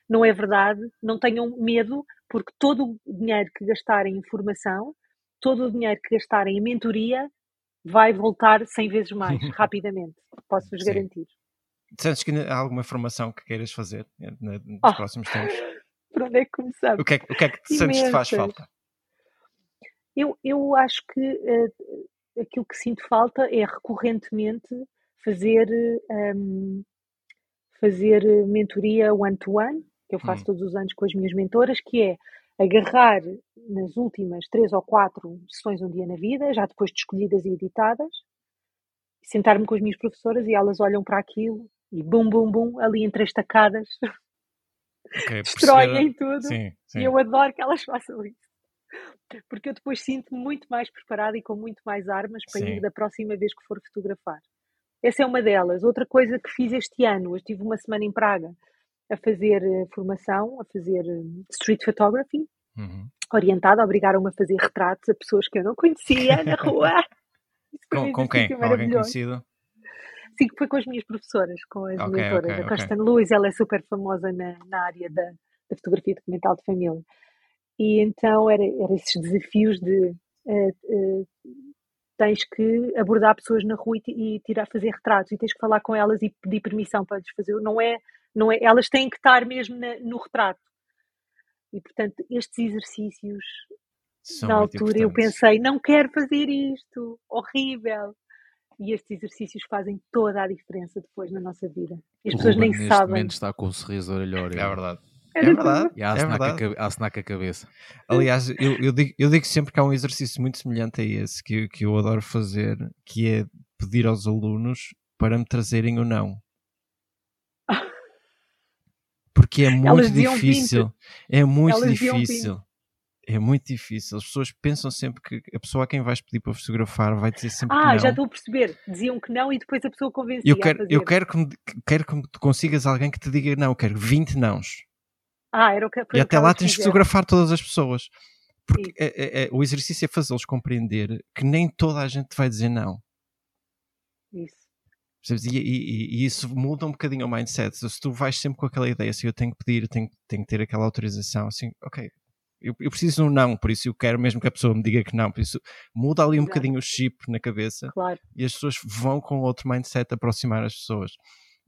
Não é verdade. Não tenham medo, porque todo o dinheiro que gastarem em formação, todo o dinheiro que gastarem em mentoria, vai voltar 100 vezes mais, [laughs] rapidamente. Posso-vos garantir. Sentes que há alguma formação que queiras fazer nos oh. próximos tempos? [laughs] Por onde é que começamos? O que é, o que, é que sentes que faz falta? Eu, eu acho que uh, aquilo que sinto falta é recorrentemente fazer, um, fazer mentoria one-to-one, -one, que eu faço hum. todos os anos com as minhas mentoras, que é agarrar nas últimas três ou quatro sessões um dia na vida, já depois de escolhidas e editadas, sentar-me com as minhas professoras e elas olham para aquilo e bum, bum, bum, ali em três tacadas, okay, [laughs] destroem tudo. Sim, sim. E eu adoro que elas façam isso. Porque eu depois sinto-me muito mais preparada e com muito mais armas para sim. ir da próxima vez que for fotografar. Essa é uma delas. Outra coisa que fiz este ano, eu estive uma semana em Praga a fazer eh, formação, a fazer eh, street photography, uhum. orientada, obrigaram-me a fazer retratos a pessoas que eu não conhecia na [laughs] rua. com, com quem? Com alguém conhecido? Sim, foi com as minhas professoras, com as okay, mentoras. Okay, a Kirsten okay. Lewis, ela é super famosa na, na área da, da fotografia documental de família. E então eram era esses desafios de uh, uh, tens que abordar pessoas na rua e, e tirar, fazer retratos e tens que falar com elas e pedir permissão para lhes fazer. Não é, não é, elas têm que estar mesmo na, no retrato. E portanto, estes exercícios, São na altura eu pensei, não quero fazer isto, horrível. E estes exercícios fazem toda a diferença depois na nossa vida. E as o pessoas Ruben, nem neste sabem. momento está com o sorriso orelhório. É verdade. É verdade. E a assinar com a cabeça. Aliás, eu, eu, digo, eu digo sempre que há um exercício muito semelhante a esse que, que eu adoro fazer, que é pedir aos alunos para me trazerem o não porque é [laughs] muito difícil. É muito Elas difícil. É muito difícil. As pessoas pensam sempre que a pessoa a quem vais pedir para fotografar vai dizer sempre ah, que não. Ah, já estou a perceber. Diziam que não e depois a pessoa convencia. Eu quero, eu quero, que, me, quero que tu consigas alguém que te diga não. Eu quero 20 nãos. Ah, era o que E até lá tens que fotografar todas as pessoas. Porque é, é, é, o exercício é fazê-los compreender que nem toda a gente vai dizer não. Isso. E, e, e, isso muda um bocadinho o mindset. Se tu vais sempre com aquela ideia, assim, eu tenho que pedir, tenho, tenho que ter aquela autorização, assim, ok, eu, eu, preciso de um não, por isso eu quero mesmo que a pessoa me diga que não. Por isso muda ali um bocadinho o chip na cabeça claro. e as pessoas vão com outro mindset aproximar as pessoas.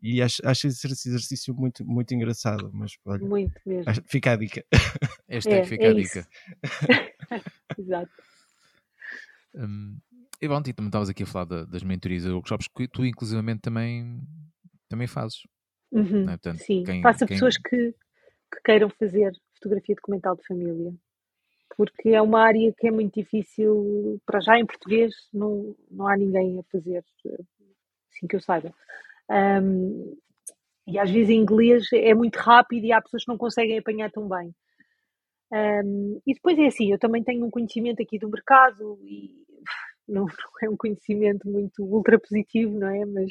E acho, acho esse exercício muito, muito engraçado. Mas, olha, muito mesmo. Fica a dica. [laughs] Esta é, é que fica é a dica. [laughs] Exato. Um, e bom, também estavas aqui a falar da, das mentorias e workshops que tu inclusivamente também, também fazes. Uhum, é? Portanto, sim, quem, faço a quem... pessoas que, que queiram fazer fotografia documental de família. Porque é uma área que é muito difícil, para já em português não, não há ninguém a fazer, assim que eu saiba. Um, e às vezes em inglês é muito rápido e há pessoas que não conseguem apanhar tão bem. Um, e depois é assim, eu também tenho um conhecimento aqui do mercado e [laughs] não, é um conhecimento muito ultra positivo, não é? Mas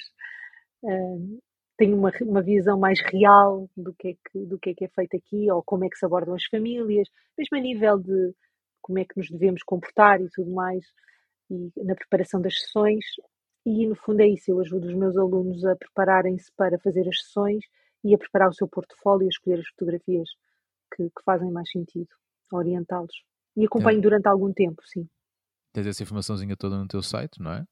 uh, tenho uma, uma visão mais real do que, é que, do que é que é feito aqui, ou como é que se abordam as famílias, mesmo a nível de como é que nos devemos comportar e tudo mais, e na preparação das sessões. E no fundo é isso, eu ajudo os meus alunos a prepararem-se para fazer as sessões e a preparar o seu portfólio, a escolher as fotografias que, que fazem mais sentido, a orientá-los. E acompanho é. durante algum tempo, sim. Tens essa informaçãozinha toda no teu site, não é?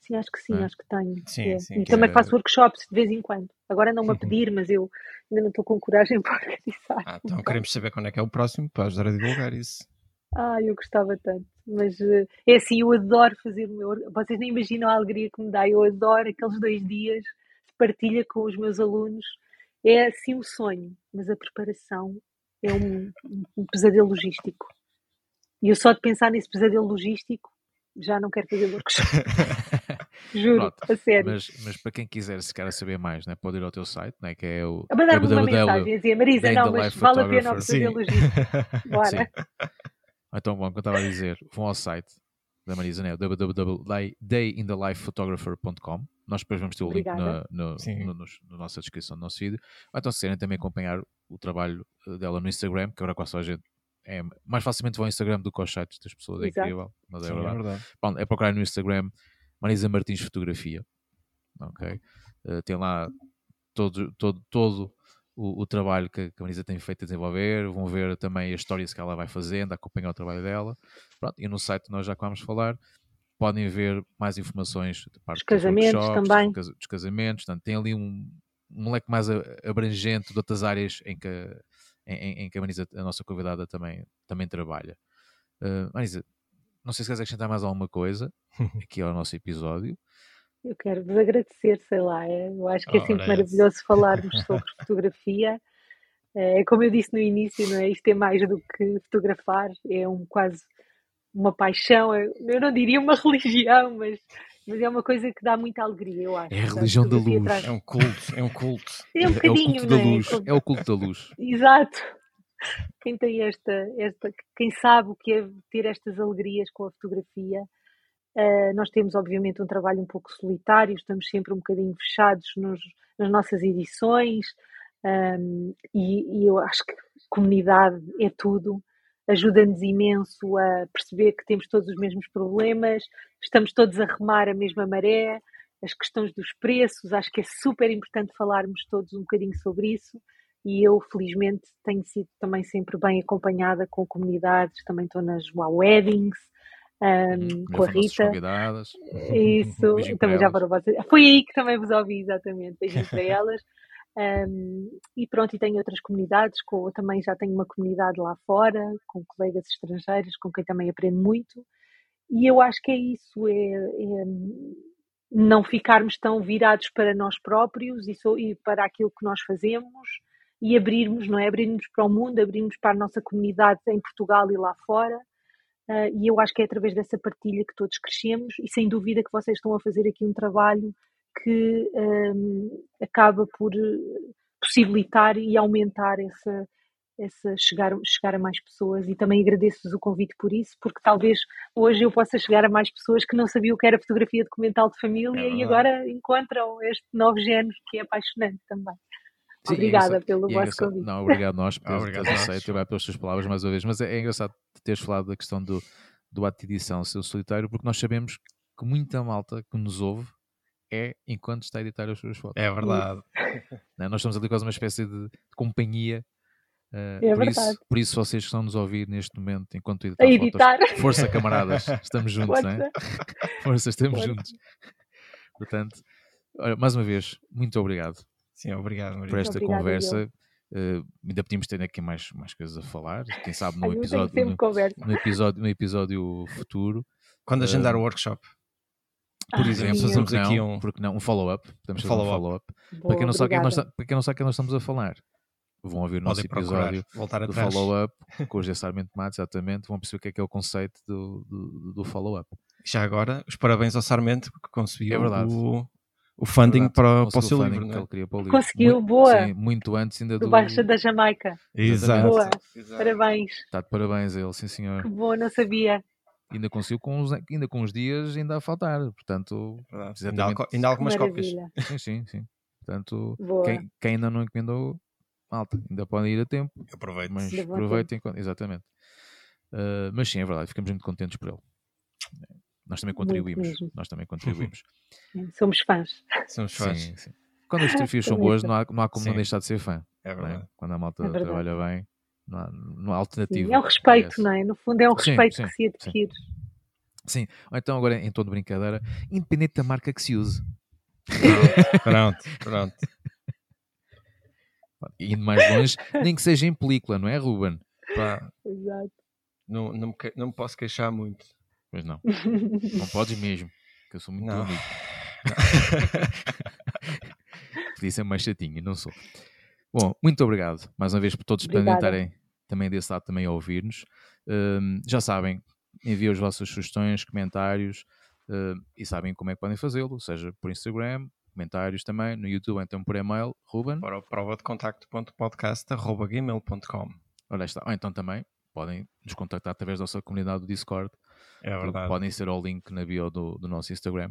Sim, acho que sim, é? acho que tenho. Sim, é. sim, e também é... faço workshops de vez em quando. Agora não me a pedir, mas eu ainda não estou com coragem [laughs] para organizar. Ah, então queremos saber quando é que é o próximo para ajudar a divulgar isso. Ah, eu gostava tanto. Mas eh, é assim, eu adoro fazer o meu. Vocês nem imaginam a alegria que me dá. Eu adoro aqueles dois dias de partilha com os meus alunos. É assim o sonho, mas a preparação é um, um pesadelo logístico. E eu só de pensar nesse pesadelo logístico já não quero fazer workshop. [laughs] Juro, Pronto, a sério. Mas, mas, para quem quiser se quer saber mais, né, pode ir ao teu site, né, que é o. A mandar-me uma mensagem a dizer, Marisa, não, mas vale a pena o pesadelo logístico. Bora. [laughs] Então, bom, como eu estava a dizer, vão ao site, da Marisa, né? www.dayinthelife.photographer.com. Nós depois vamos ter o link na, no, no, no, na nossa descrição do nosso vídeo. Ou então, se querem também acompanhar o trabalho eh, dela no Instagram, que agora quase a gente é mais facilmente vão ao Instagram do que aos sites das pessoas, é Exato. incrível, mas é Sim, verdade. É, verdade. Bom, é procurar no Instagram Marisa Martins Fotografia, ok? Uh, tem lá todo, todo, todo o, o, trabalho que a Marisa tem feito a desenvolver, vão ver também as histórias que ela vai fazendo, acompanhar o trabalho dela. Pronto, e no site nós já vamos falar, podem ver mais informações de parte dos casamentos também. Dos, dos casamentos, portanto, tem ali um, um leque mais abrangente de outras áreas em que, em, em que a Marisa, a nossa convidada, também, também trabalha. Uh, Marisa, não sei se queres acrescentar mais alguma coisa [laughs] aqui ao nosso episódio. Eu quero vos agradecer, sei lá, é, eu acho que é sempre maravilhoso falarmos [laughs] sobre fotografia. É como eu disse no início, não é? Isto é mais do que fotografar, é um quase uma paixão, eu não diria uma [laughs] religião, mas, mas é uma coisa que dá muita alegria, eu acho. É a religião da luz, atrás. é um culto, é um culto. [laughs] É um bocadinho, é o culto da é? luz, é o culto da luz. Exato. Quem tem esta, esta, quem sabe o que é ter estas alegrias com a fotografia, Uh, nós temos, obviamente, um trabalho um pouco solitário, estamos sempre um bocadinho fechados nos, nas nossas edições, um, e, e, eu acho que comunidade é tudo, ajuda-nos imenso a perceber que temos todos os mesmos problemas, estamos todos a remar a mesma maré, as questões dos preços, acho que é super importante falarmos todos um bocadinho sobre isso. E eu, felizmente, tenho sido também sempre bem acompanhada com comunidades, também estou nas Wow Weddings, um, com a Rita. Convidadas. Isso, [laughs] também já para vocês. Foi aí que também vos ouvi, exatamente. Beijinho para [laughs] elas. Um, e pronto, e tenho outras comunidades, com, também já tenho uma comunidade lá fora, com colegas estrangeiros, com quem também aprendo muito. E eu acho que é isso, é, é não ficarmos tão virados para nós próprios e, so, e para aquilo que nós fazemos e abrirmos, não é? Abrirmos para o mundo, abrirmos para a nossa comunidade em Portugal e lá fora Uh, e eu acho que é através dessa partilha que todos crescemos e sem dúvida que vocês estão a fazer aqui um trabalho que um, acaba por possibilitar e aumentar essa, essa chegar, chegar a mais pessoas e também agradeço-vos o convite por isso, porque talvez hoje eu possa chegar a mais pessoas que não sabiam o que era fotografia documental de família é e agora encontram este novo género que é apaixonante também. Sim, é Obrigada é pelo vosso convite. Não, obrigado nós [laughs] por teres aceito e pelas tuas palavras mais uma vez. Mas é, é engraçado teres falado da questão do, do ato de edição ser solitário, porque nós sabemos que muita malta que nos ouve é enquanto está a editar as suas fotos. É verdade. [laughs] Não, nós estamos ali quase uma espécie de, de companhia. Uh, é por, verdade. isso, por isso, vocês que estão nos ouvir neste momento, enquanto editar, editar. Fotos, força camaradas, [laughs] estamos juntos, não é? Força, estamos força. juntos. Portanto, olha, mais uma vez, muito obrigado Sim, obrigado, Maria. Por esta Obrigada, conversa. Uh, ainda podíamos ter aqui mais, mais coisas a falar, quem sabe no episódio, no, no, episódio, no episódio futuro. Quando agendar uh, o workshop. Por ah, exemplo, fazemos aqui um, porque não, um follow-up. Podemos fazer follow um follow-up. Para, quem não sabe nós, para quem não sabe que nós estamos a falar, vão ouvir o nosso episódio voltar do follow-up [laughs] com o José Sarmento Matos, exatamente. Vão perceber o que é, que é o conceito do, do, do follow-up. Já agora, os parabéns ao Sarmento que conseguiu é o, o funding para, para o seu livro. Né? Que ele para o livro. Conseguiu, muito, boa. Sim, muito antes ainda do. Do Baixa da Jamaica. Exato. Boa. Exato. Parabéns. Está de parabéns a ele, sim senhor. Que bom, não sabia. Ainda conseguiu com os, ainda com os dias ainda a faltar, portanto, ainda, ainda há algumas cópias. Sim, sim, sim. Portanto, quem, quem, ainda não encomendou, malta, ainda podem ir a tempo. Aproveite. Mas aproveitem, exatamente. Uh, mas sim, é verdade, ficamos muito contentes por ele. Nós também contribuímos. Nós também [laughs] contribuímos. Somos fãs. Somos fãs. Sim, sim. Quando as fotografias são boas, não há, não há como sim. não deixar de ser fã. É, é? verdade. É? Quando a malta é trabalha bem, não há, não há alternativa. Sim, é um respeito, não é? No fundo, é um respeito sim, que se adquire. Sim. Ou então, agora, em toda brincadeira, independente da marca que se use. Pronto, pronto. Indo mais longe, nem que seja em película, não é, Ruben? Pá, Exato. Não, não, me, não me posso queixar muito. Mas não. não [laughs] podes mesmo, que eu sou muito não. amigo. [laughs] Podia ser mais chatinho, não sou. Bom, muito obrigado mais uma vez por todos estarem também desse lado também a ouvir-nos. Um, já sabem, enviem as vossas sugestões, comentários uh, e sabem como é que podem fazê-lo, seja por Instagram, comentários também, no YouTube, então por e-mail, Ruben. Para o prova de contacto.podcast.gmail.com Olha está. Ou então também podem nos contactar através da nossa comunidade do Discord, É verdade. Podem ser ao link na bio do, do nosso Instagram.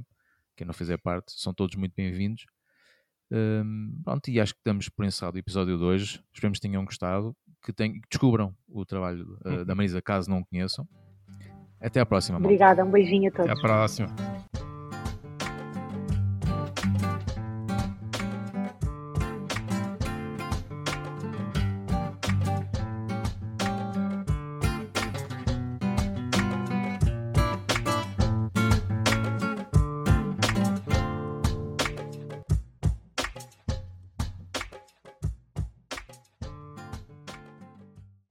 Quem não fizer parte, são todos muito bem-vindos. Um, pronto, e acho que damos por encerrado o episódio de hoje. Esperemos que tenham gostado, que, tenham, que descubram o trabalho uh, da Marisa, caso não o conheçam. Até à próxima. Obrigada, um beijinho a todos. Até à próxima.